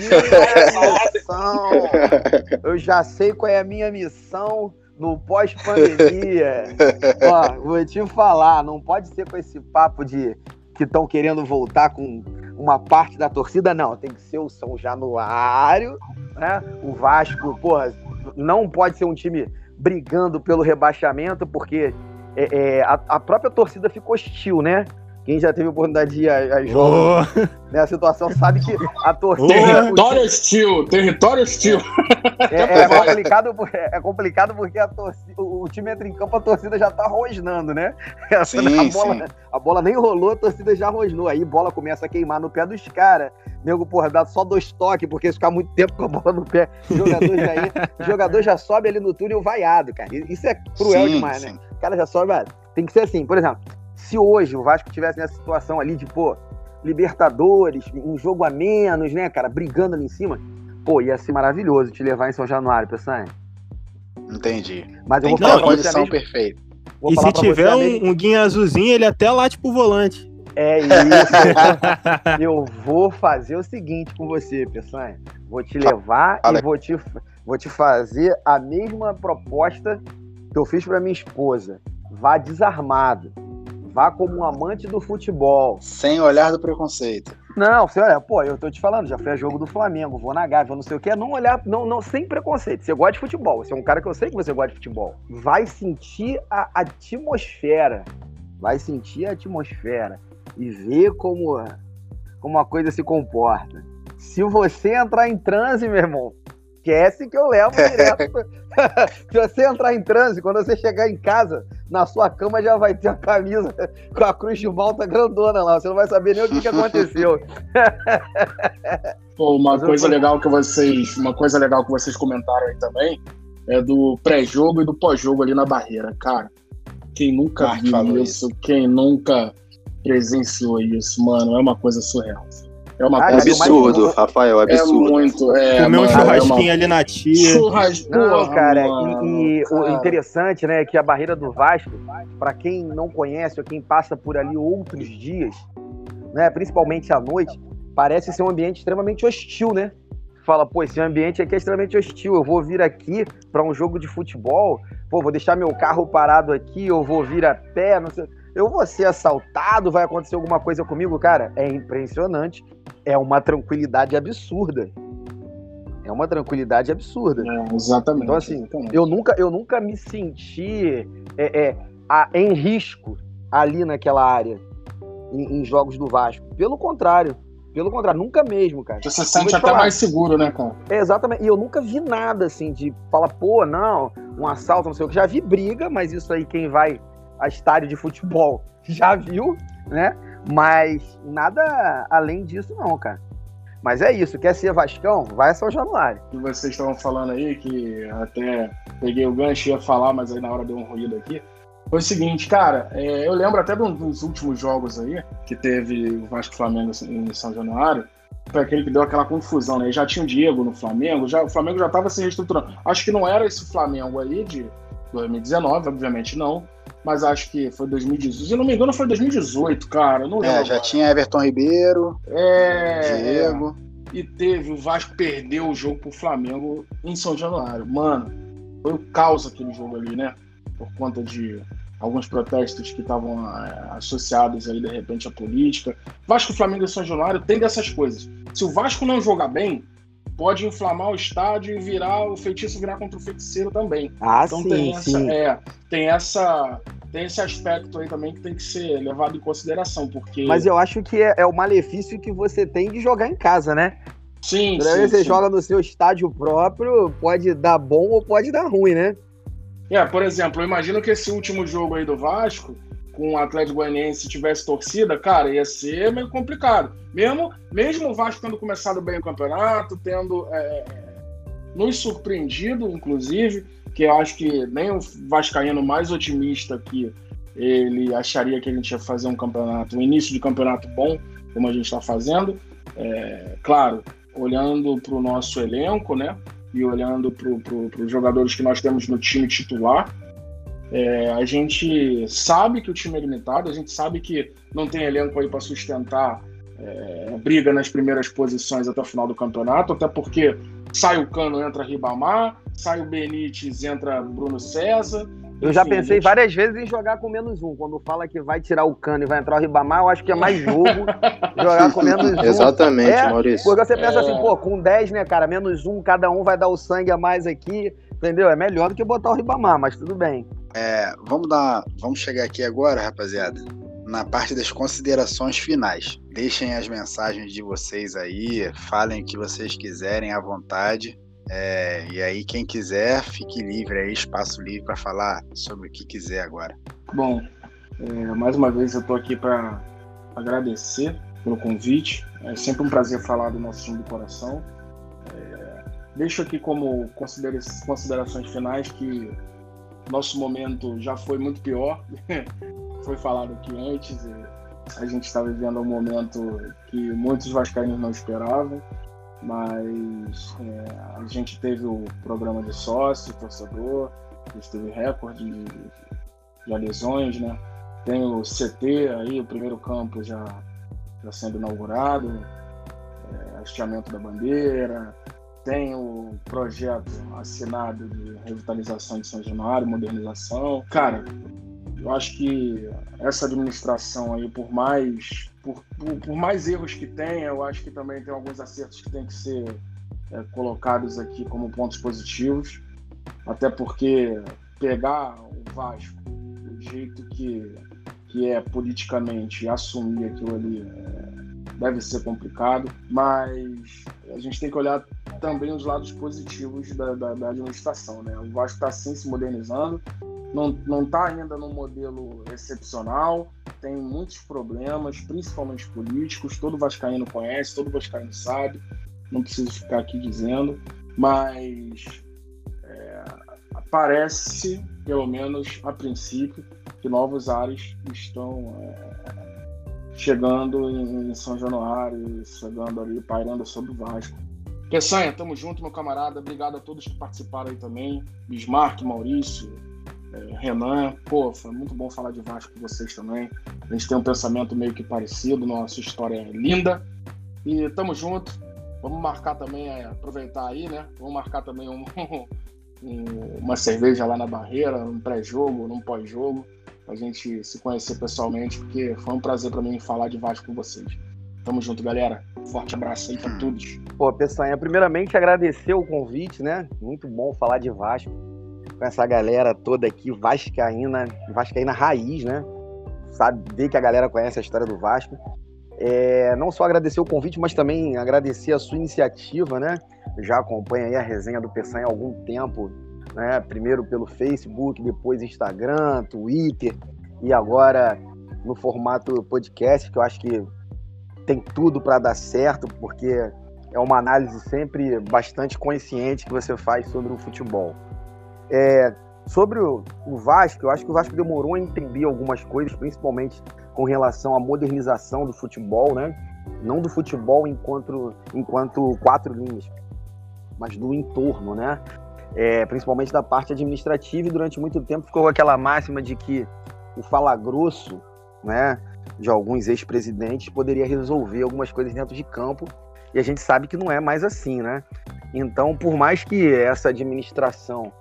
januarizado. Eu já sei qual é a minha missão no pós-pandemia. Ó, vou te falar, não pode ser com esse papo de que estão querendo voltar com uma parte da torcida, não. Tem que ser o São Januário, né? O Vasco, porra não pode ser um time brigando pelo rebaixamento, porque é, é, a, a, própria torcida ficou hostil, né? Quem já teve oportunidade de ir a, a jogos oh. nessa situação sabe que a torcida. Território hostil, território hostil. É, é, é, complicado, é complicado porque a torcida, o time entra em campo, a torcida já tá rosnando, né? Sim, a, bola, sim. a bola nem rolou, a torcida já rosnou. Aí a bola começa a queimar no pé dos caras. Nego, porra, dá só dois toques, porque ficar muito tempo com a bola no pé, o jogador já, ia, o jogador já sobe ali no túnel vaiado, cara. Isso é cruel sim, demais, né? O cara já sobe, tem que ser assim, por exemplo se hoje o Vasco tivesse nessa situação ali de, pô, Libertadores, um jogo a menos, né, cara, brigando ali em cima, pô, ia ser maravilhoso te levar em São Januário, pessoal. Entendi. Mas eu vou falar a condição perfeita. e se tiver um, um guinha azulzinho, ele até lá, tipo, volante. É isso. eu vou fazer o seguinte com você, pessoal. Vou te levar e vou te, vou te fazer a mesma proposta que eu fiz para minha esposa. Vá desarmado. Vá como um amante do futebol. Sem olhar do preconceito. Não, você olha, pô, eu tô te falando, já foi a jogo do Flamengo, vou na Gávea, não sei o que, não olhar, não, não, sem preconceito. Você gosta de futebol, você é um cara que eu sei que você gosta de futebol. Vai sentir a atmosfera. Vai sentir a atmosfera e ver como como a coisa se comporta. Se você entrar em transe, meu irmão, esquece que eu levo direto. Se você entrar em transe, quando você chegar em casa, na sua cama já vai ter a camisa com a cruz de malta grandona lá. Você não vai saber nem o que, que aconteceu. Pô, uma coisa legal que vocês, uma coisa legal que vocês comentaram aí também é do pré-jogo e do pós-jogo ali na barreira, cara. Quem nunca ah, viu isso, isso, quem nunca presenciou isso, mano, é uma coisa surreal. É uma ah, absurdo, mais... Rafael, é absurdo. É muito. É, Comer um churrasquinho é uma... ali na tia. Churrasco. Não, cara, e, e o interessante, né, é que a barreira do Vasco, para quem não conhece ou quem passa por ali outros dias, né, principalmente à noite, parece ser um ambiente extremamente hostil, né? Fala, pô, esse ambiente aqui é extremamente hostil. Eu vou vir aqui para um jogo de futebol, pô, vou deixar meu carro parado aqui, eu vou vir a pé, não sei eu vou ser assaltado, vai acontecer alguma coisa comigo, cara, é impressionante. É uma tranquilidade absurda. É uma tranquilidade absurda. É, exatamente. Então, assim, exatamente. eu nunca, eu nunca me senti é, é, a, em risco ali naquela área, em, em, jogos do Vasco. Pelo contrário. Pelo contrário, nunca mesmo, cara. Você se sente até falar. mais seguro, né, cara? É, exatamente. E eu nunca vi nada assim de falar, pô, não, um assalto, não sei o que. Já vi briga, mas isso aí quem vai a estádio de futebol já viu, né? Mas nada além disso, não, cara. Mas é isso, quer ser Vascão? Vai São Januário. Vocês estavam falando aí, que até peguei o gancho e ia falar, mas aí na hora deu um ruído aqui. Foi o seguinte, cara, é, eu lembro até dos últimos jogos aí, que teve o Vasco Flamengo em São Januário, foi aquele que deu aquela confusão, né? Já tinha o Diego no Flamengo, já, o Flamengo já estava se reestruturando. Acho que não era esse Flamengo aí de 2019, obviamente não, mas acho que foi 2018. Se não me engano, foi 2018, cara. Não lembro. É, já agora. tinha Everton Ribeiro, é, Diego. E teve, o Vasco perdeu o jogo pro Flamengo em São Januário. Mano, foi o caos aquele jogo ali, né? Por conta de alguns protestos que estavam é, associados aí, de repente, à política. Vasco, Flamengo e São Januário tem dessas coisas. Se o Vasco não jogar bem, pode inflamar o estádio e virar o feitiço virar contra o feiticeiro também. Ah, então sim, tem essa, sim. É, tem essa tem esse aspecto aí também que tem que ser levado em consideração, porque Mas eu acho que é, é o malefício que você tem de jogar em casa, né? Sim, Toda sim, vez você sim. joga no seu estádio próprio, pode dar bom ou pode dar ruim, né? É, por exemplo, eu imagino que esse último jogo aí do Vasco, com o Atlético Goianiense tivesse torcida, cara, ia ser meio complicado. Mesmo, mesmo o Vasco tendo começado bem o campeonato, tendo é, nos surpreendido, inclusive, que eu acho que nem o Vascaíno mais otimista que ele acharia que a gente ia fazer um campeonato, um início de campeonato bom, como a gente está fazendo. É, claro, olhando para o nosso elenco, né? E olhando para os jogadores que nós temos no time titular, é, a gente sabe que o time é limitado, a gente sabe que não tem elenco aí para sustentar é, briga nas primeiras posições até o final do campeonato, até porque sai o Cano, entra Ribamar, sai o Benítez, entra Bruno César. Eu já pensei gente... várias vezes em jogar com menos um. Quando fala que vai tirar o Cano e vai entrar o Ribamar, eu acho que é mais jogo jogar com menos um. Exatamente, é, Maurício. Porque você pensa é... assim, pô, com 10, né, cara, menos um, cada um vai dar o sangue a mais aqui, entendeu? É melhor do que botar o Ribamar, mas tudo bem. É, vamos dar, vamos chegar aqui agora, rapaziada, na parte das considerações finais. Deixem as mensagens de vocês aí, falem o que vocês quiserem à vontade. É, e aí, quem quiser, fique livre aí, espaço livre para falar sobre o que quiser agora. Bom, é, mais uma vez eu estou aqui para agradecer pelo convite. É sempre um prazer falar do nosso time do coração. É, deixo aqui como considerações finais que nosso momento já foi muito pior. foi falado aqui antes. a gente está vivendo um momento que muitos vascaínos não esperavam, mas é, a gente teve o programa de sócio, torcedor, a gente teve recorde de, de adesões, né? Tem o CT aí, o primeiro campo já, já sendo inaugurado, é, hasteamento da bandeira, tem o projeto assinado de revitalização de São Januário, modernização. Cara, eu acho que essa administração aí, por mais, por, por, por mais erros que tenha, eu acho que também tem alguns acertos que tem que ser é, colocados aqui como pontos positivos. Até porque pegar o Vasco do jeito que, que é politicamente assumir aquilo ali é, deve ser complicado, mas a gente tem que olhar também os lados positivos da, da, da administração. Né? O Vasco está sim se modernizando, não está ainda num modelo excepcional, tem muitos problemas, principalmente políticos, todo vascaíno conhece, todo vascaíno sabe, não preciso ficar aqui dizendo, mas é, parece, pelo menos a princípio, que novos ares estão é, chegando em São Januário, chegando ali, pairando sobre o Vasco. Peçanha, tamo junto, meu camarada. Obrigado a todos que participaram aí também. Bismarck, Maurício, é, Renan. Pô, foi muito bom falar de Vasco com vocês também. A gente tem um pensamento meio que parecido, nossa história é linda. E tamo junto. Vamos marcar também, é, aproveitar aí, né? Vamos marcar também um, um, uma cerveja lá na barreira, um pré-jogo, num pós-jogo, a gente se conhecer pessoalmente, porque foi um prazer para mim falar de Vasco com vocês. Tamo junto, galera. Forte abraço aí pra todos. Pô, Peçanha, primeiramente agradecer o convite, né? Muito bom falar de Vasco com essa galera toda aqui, Vascaína, Vascaína raiz, né? Saber que a galera conhece a história do Vasco. É, não só agradecer o convite, mas também agradecer a sua iniciativa, né? já acompanha aí a resenha do Peçanha há algum tempo, né? Primeiro pelo Facebook, depois Instagram, Twitter e agora no formato podcast, que eu acho que tem tudo para dar certo, porque é uma análise sempre bastante consciente que você faz sobre o futebol. É, sobre o, o Vasco, eu acho que o Vasco demorou a entender algumas coisas, principalmente com relação à modernização do futebol, né? Não do futebol enquanto, enquanto quatro linhas, mas do entorno, né? É, principalmente da parte administrativa, e durante muito tempo ficou aquela máxima de que o fala grosso, né, de alguns ex-presidentes poderia resolver algumas coisas dentro de campo, e a gente sabe que não é mais assim, né? Então, por mais que essa administração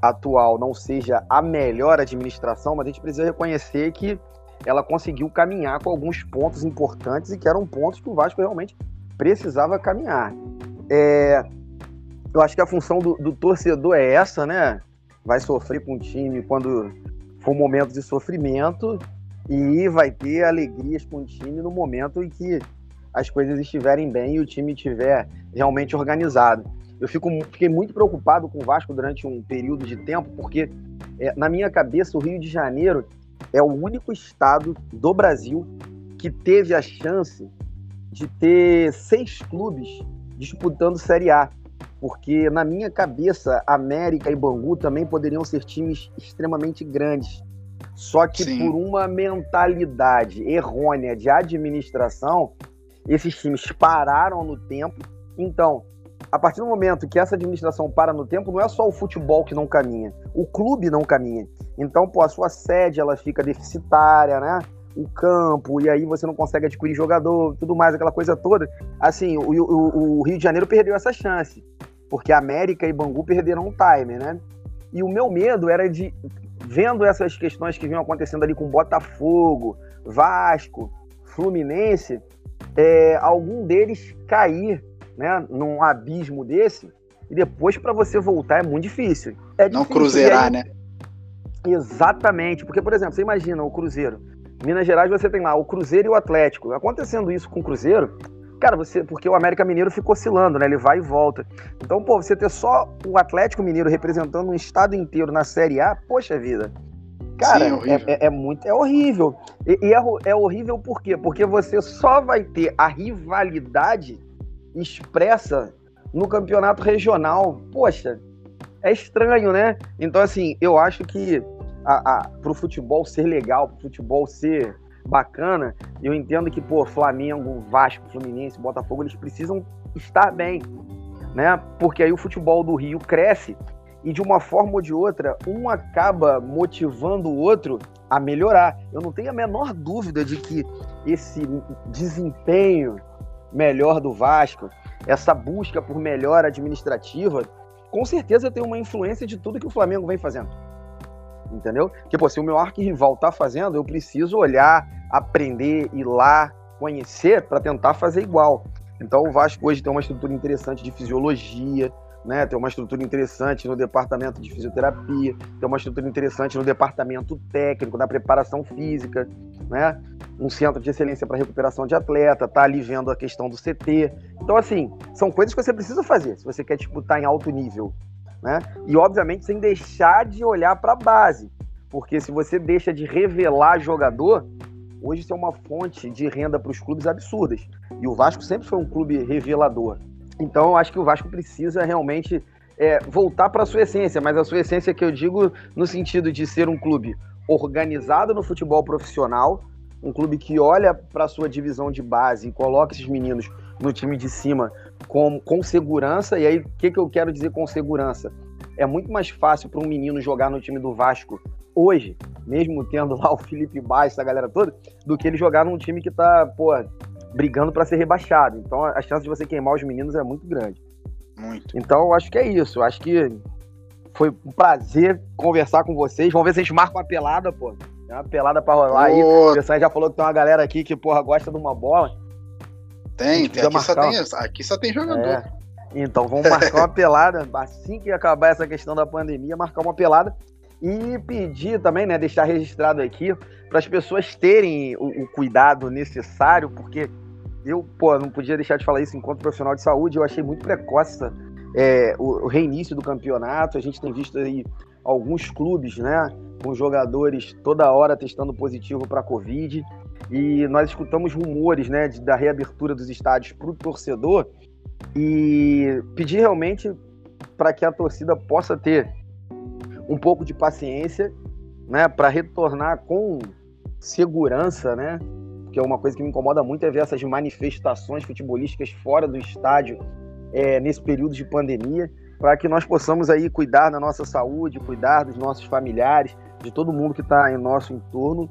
atual não seja a melhor administração, mas a gente precisa reconhecer que ela conseguiu caminhar com alguns pontos importantes e que eram pontos que o Vasco realmente precisava caminhar. É, eu acho que a função do, do, torcedor é essa, né? Vai sofrer com o time quando for momento de sofrimento e vai ter alegrias com o time no momento em que as coisas estiverem bem e o time estiver realmente organizado. Eu fico, fiquei muito preocupado com o Vasco durante um período de tempo, porque é, na minha cabeça o Rio de Janeiro é o único estado do Brasil que teve a chance de ter seis clubes disputando Série A. Porque na minha cabeça, América e Bangu também poderiam ser times extremamente grandes. Só que Sim. por uma mentalidade errônea de administração, esses times pararam no tempo. Então, a partir do momento que essa administração para no tempo, não é só o futebol que não caminha, o clube não caminha. Então, pô, a sua sede ela fica deficitária, né? O campo, e aí você não consegue adquirir jogador, tudo mais, aquela coisa toda. Assim, o, o, o Rio de Janeiro perdeu essa chance, porque América e Bangu perderam o time, né? E o meu medo era de, vendo essas questões que vinham acontecendo ali com Botafogo, Vasco, Fluminense, é, algum deles cair né, num abismo desse, e depois para você voltar é muito difícil. É difícil, Não cruzeirar, né? Exatamente, porque, por exemplo, você imagina o Cruzeiro. Minas Gerais você tem lá o Cruzeiro e o Atlético. Acontecendo isso com o Cruzeiro, cara, você. Porque o América Mineiro ficou oscilando, né? Ele vai e volta. Então, pô, você ter só o Atlético Mineiro representando um estado inteiro na Série A, poxa vida. Cara, Sim, é, é, é, muito. É horrível. E, e é, é horrível por quê? Porque você só vai ter a rivalidade expressa no campeonato regional. Poxa, é estranho, né? Então, assim, eu acho que para o futebol ser legal, para o futebol ser bacana, eu entendo que, pô, Flamengo, Vasco, Fluminense, Botafogo, eles precisam estar bem, né? Porque aí o futebol do Rio cresce e de uma forma ou de outra, um acaba motivando o outro a melhorar. Eu não tenho a menor dúvida de que esse desempenho melhor do Vasco, essa busca por melhora administrativa, com certeza tem uma influência de tudo que o Flamengo vem fazendo. Entendeu? Porque, pô, se o meu arquirrival tá fazendo, eu preciso olhar, aprender, ir lá, conhecer para tentar fazer igual. Então o Vasco hoje tem uma estrutura interessante de fisiologia, né? Tem uma estrutura interessante no departamento de fisioterapia, tem uma estrutura interessante no departamento técnico, da preparação física, né? Um centro de excelência para recuperação de atleta, tá ali vendo a questão do CT. Então, assim, são coisas que você precisa fazer se você quer disputar em alto nível, né? E, obviamente, sem deixar de olhar para a base, porque se você deixa de revelar jogador, hoje isso é uma fonte de renda para os clubes absurdas. E o Vasco sempre foi um clube revelador. Então, eu acho que o Vasco precisa realmente é, voltar para a sua essência, mas a sua essência que eu digo no sentido de ser um clube organizado no futebol profissional, um clube que olha para a sua divisão de base e coloca esses meninos no time de cima com, com segurança. E aí, o que, que eu quero dizer com segurança? É muito mais fácil para um menino jogar no time do Vasco hoje, mesmo tendo lá o Felipe Baixo, essa galera toda, do que ele jogar num time que está, pô, brigando para ser rebaixado. Então a chance de você queimar os meninos é muito grande. Muito. Então eu acho que é isso. Eu acho que foi um prazer conversar com vocês. Vamos ver se a gente marcam uma pelada, pô. Tem uma pelada pra rolar aí. O pessoal já falou que tem uma galera aqui que, porra, gosta de uma bola. Tem, tem aqui, só tem aqui só tem jogador. É. Então, vamos marcar uma pelada. Assim que acabar essa questão da pandemia, marcar uma pelada. E pedir também, né, deixar registrado aqui, para as pessoas terem o, o cuidado necessário, porque eu, pô, não podia deixar de falar isso enquanto profissional de saúde, eu achei muito precoce é, o, o, reinício do campeonato. A gente tem visto aí alguns clubes, né, com jogadores toda hora testando positivo para Covid. E nós escutamos rumores, né, de, da reabertura dos estádios para o torcedor e pedir realmente para que a torcida possa ter um pouco de paciência, né, para retornar com segurança, né, porque é uma coisa que me incomoda muito é ver essas manifestações futebolísticas fora do estádio é, nesse período de pandemia, para que nós possamos aí cuidar da nossa saúde, cuidar dos nossos familiares, de todo mundo que está em nosso entorno,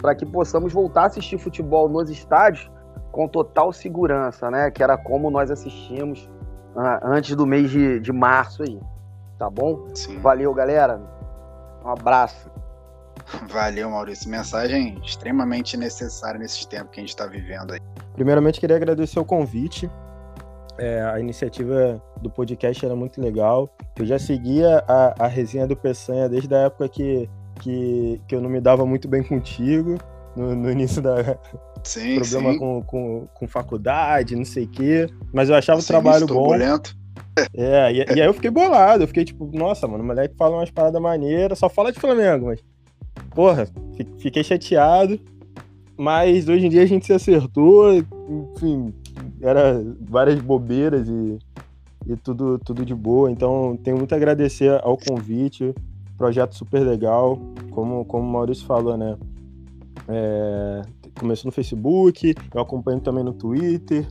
para que possamos voltar a assistir futebol nos estádios com total segurança, né? Que era como nós assistimos uh, antes do mês de, de março aí. Tá bom? Sim. Valeu, galera. Um abraço. Valeu, Maurício. Mensagem extremamente necessária nesses tempos que a gente está vivendo aí. Primeiramente, queria agradecer o convite. É, a iniciativa do podcast era muito legal. Eu já seguia a, a resenha do Peçanha desde a época que, que, que eu não me dava muito bem contigo, no, no início da, sim, problema sim. Com, com, com faculdade, não sei o quê. Mas eu achava o trabalho bom. Turbulento. É, e, e, aí eu fiquei bolado. Eu fiquei tipo, nossa, mano, o moleque fala umas paradas maneiras, só fala de Flamengo, mas porra, fiquei chateado. Mas hoje em dia a gente se acertou, enfim, era várias bobeiras e, e tudo, tudo de boa. Então tenho muito a agradecer ao convite, projeto super legal, como, como o Maurício falou, né? É, começou no Facebook, eu acompanho também no Twitter,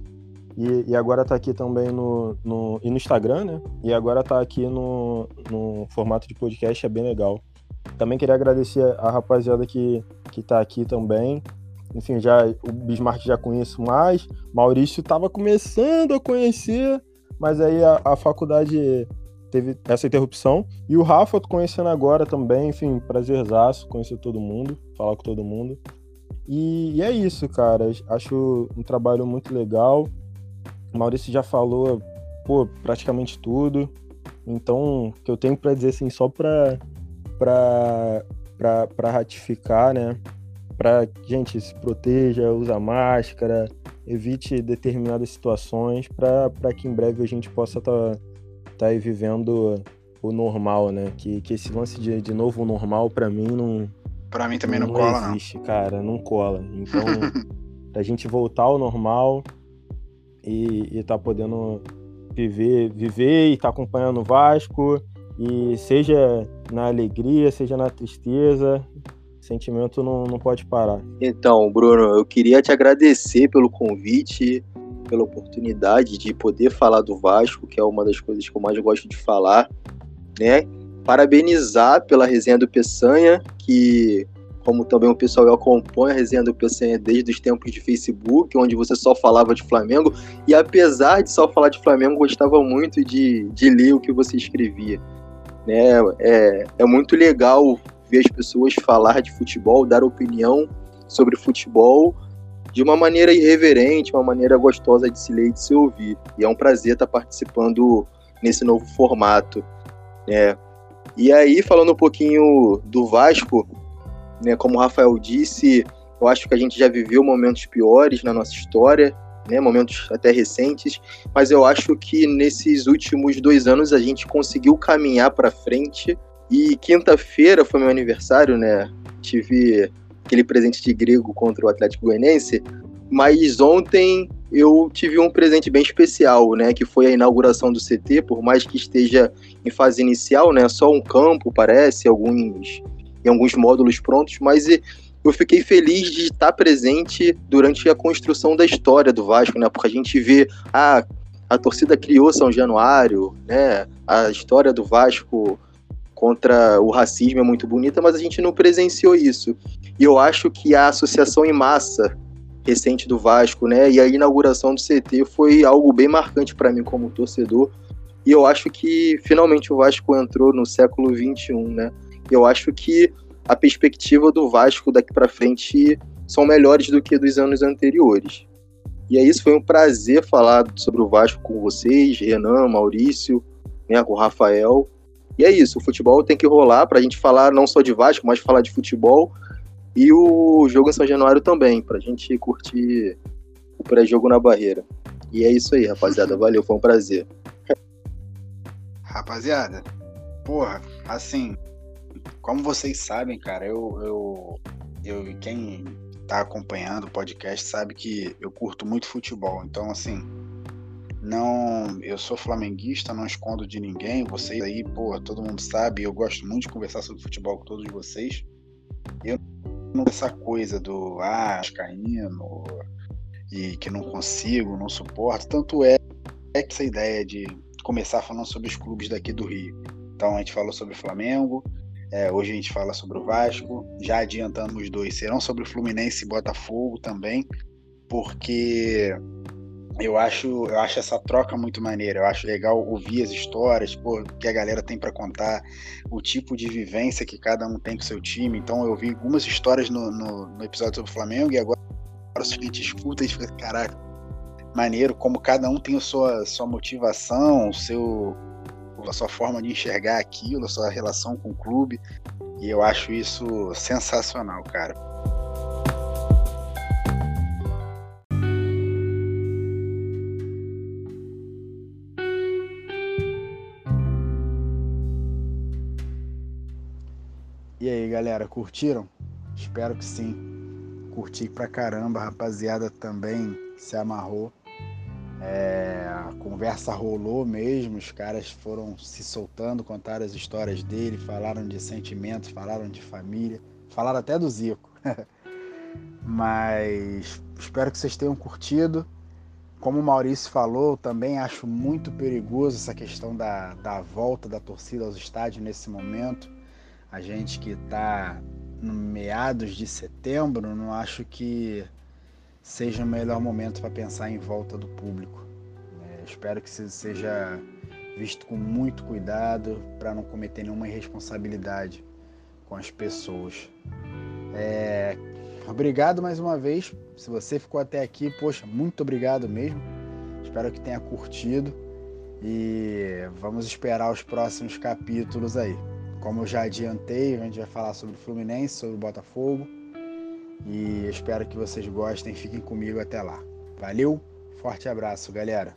e, e, agora tá aqui também no, no, e no Instagram, né? E agora tá aqui no, no formato de podcast, é bem legal. Também queria agradecer a rapaziada que, que tá aqui também. Enfim, já o Bismarck já conheço mais. Maurício estava começando a conhecer, mas aí a, a, faculdade teve essa interrupção. E o Rafa conhecendo agora também. Enfim, prazerzaço conhecer todo mundo, falar com todo mundo. E, e é isso, cara. Acho um trabalho muito legal. O Maurício já falou, pô, praticamente tudo. Então, o que eu tenho para dizer assim, só para para ratificar, né? Para gente se proteja, usa máscara, evite determinadas situações para que em breve a gente possa estar tá, tá aí vivendo o normal, né? Que, que esse lance de, de novo normal para mim não para mim também não, não cola, não existe, cara, não cola. Então, a gente voltar ao normal e, e tá podendo viver, viver e tá acompanhando o Vasco e seja na alegria, seja na tristeza, sentimento não, não pode parar. Então, Bruno, eu queria te agradecer pelo convite, pela oportunidade de poder falar do Vasco, que é uma das coisas que eu mais gosto de falar, né? Parabenizar pela resenha do Peçanha, que como também o pessoal acompanha a resenha do Peçanha desde os tempos de Facebook, onde você só falava de Flamengo, e apesar de só falar de Flamengo, gostava muito de, de ler o que você escrevia. Né? É, é muito legal ver as pessoas falar de futebol, dar opinião sobre futebol de uma maneira irreverente, uma maneira gostosa de se ler e de se ouvir. E é um prazer estar participando nesse novo formato. Né? E aí, falando um pouquinho do Vasco, né, como o Rafael disse, eu acho que a gente já viveu momentos piores na nossa história, né, momentos até recentes, mas eu acho que nesses últimos dois anos a gente conseguiu caminhar para frente. E quinta-feira foi meu aniversário, né? Tive aquele presente de grego contra o Atlético Goianiense, mas ontem eu tive um presente bem especial, né, que foi a inauguração do CT, por mais que esteja em fase inicial, né, só um campo parece, alguns em alguns módulos prontos, mas eu fiquei feliz de estar presente durante a construção da história do Vasco, né, porque a gente vê a a torcida criou São Januário, né, a história do Vasco contra o racismo é muito bonita, mas a gente não presenciou isso. E eu acho que a associação em massa recente do Vasco, né? E a inauguração do CT foi algo bem marcante para mim como torcedor. E eu acho que finalmente o Vasco entrou no século 21, né? Eu acho que a perspectiva do Vasco daqui para frente são melhores do que dos anos anteriores. E é isso, foi um prazer falar sobre o Vasco com vocês, Renan, Maurício, né, com o Rafael. E é isso, o futebol tem que rolar para a gente falar não só de Vasco, mas falar de futebol e o jogo em São Januário também, pra gente curtir o pré-jogo na barreira. E é isso aí, rapaziada. Valeu, foi um prazer. Rapaziada, porra, assim, como vocês sabem, cara, eu, eu, eu quem tá acompanhando o podcast sabe que eu curto muito futebol. Então, assim, não, eu sou flamenguista, não escondo de ninguém. Vocês aí, porra, todo mundo sabe. Eu gosto muito de conversar sobre futebol com todos vocês. Eu essa coisa do ah, caindo e que não consigo, não suporto. Tanto é, é que essa ideia de começar falando sobre os clubes daqui do Rio. Então a gente falou sobre o Flamengo, é, hoje a gente fala sobre o Vasco, já adiantando os dois, serão sobre o Fluminense e Botafogo também, porque eu acho, eu acho essa troca muito maneira. Eu acho legal ouvir as histórias, pô, que a galera tem para contar, o tipo de vivência que cada um tem com seu time. Então eu vi algumas histórias no, no, no episódio sobre o Flamengo e agora a gente escuta e fica, caraca, maneiro como cada um tem a sua, sua motivação, o seu, a sua forma de enxergar aquilo, a sua relação com o clube. E eu acho isso sensacional, cara. Aí, galera, curtiram? Espero que sim. Curti pra caramba, a rapaziada também se amarrou. É, a conversa rolou mesmo, os caras foram se soltando, contaram as histórias dele, falaram de sentimentos, falaram de família, falaram até do Zico. Mas espero que vocês tenham curtido. Como o Maurício falou, também acho muito perigoso essa questão da, da volta da torcida aos estádios nesse momento a gente que está no meados de setembro, não acho que seja o melhor momento para pensar em volta do público. É, espero que seja visto com muito cuidado para não cometer nenhuma irresponsabilidade com as pessoas. É, obrigado mais uma vez. Se você ficou até aqui, poxa, muito obrigado mesmo. Espero que tenha curtido e vamos esperar os próximos capítulos aí. Como eu já adiantei, a gente vai falar sobre o Fluminense, sobre o Botafogo. E espero que vocês gostem. Fiquem comigo até lá. Valeu, forte abraço, galera.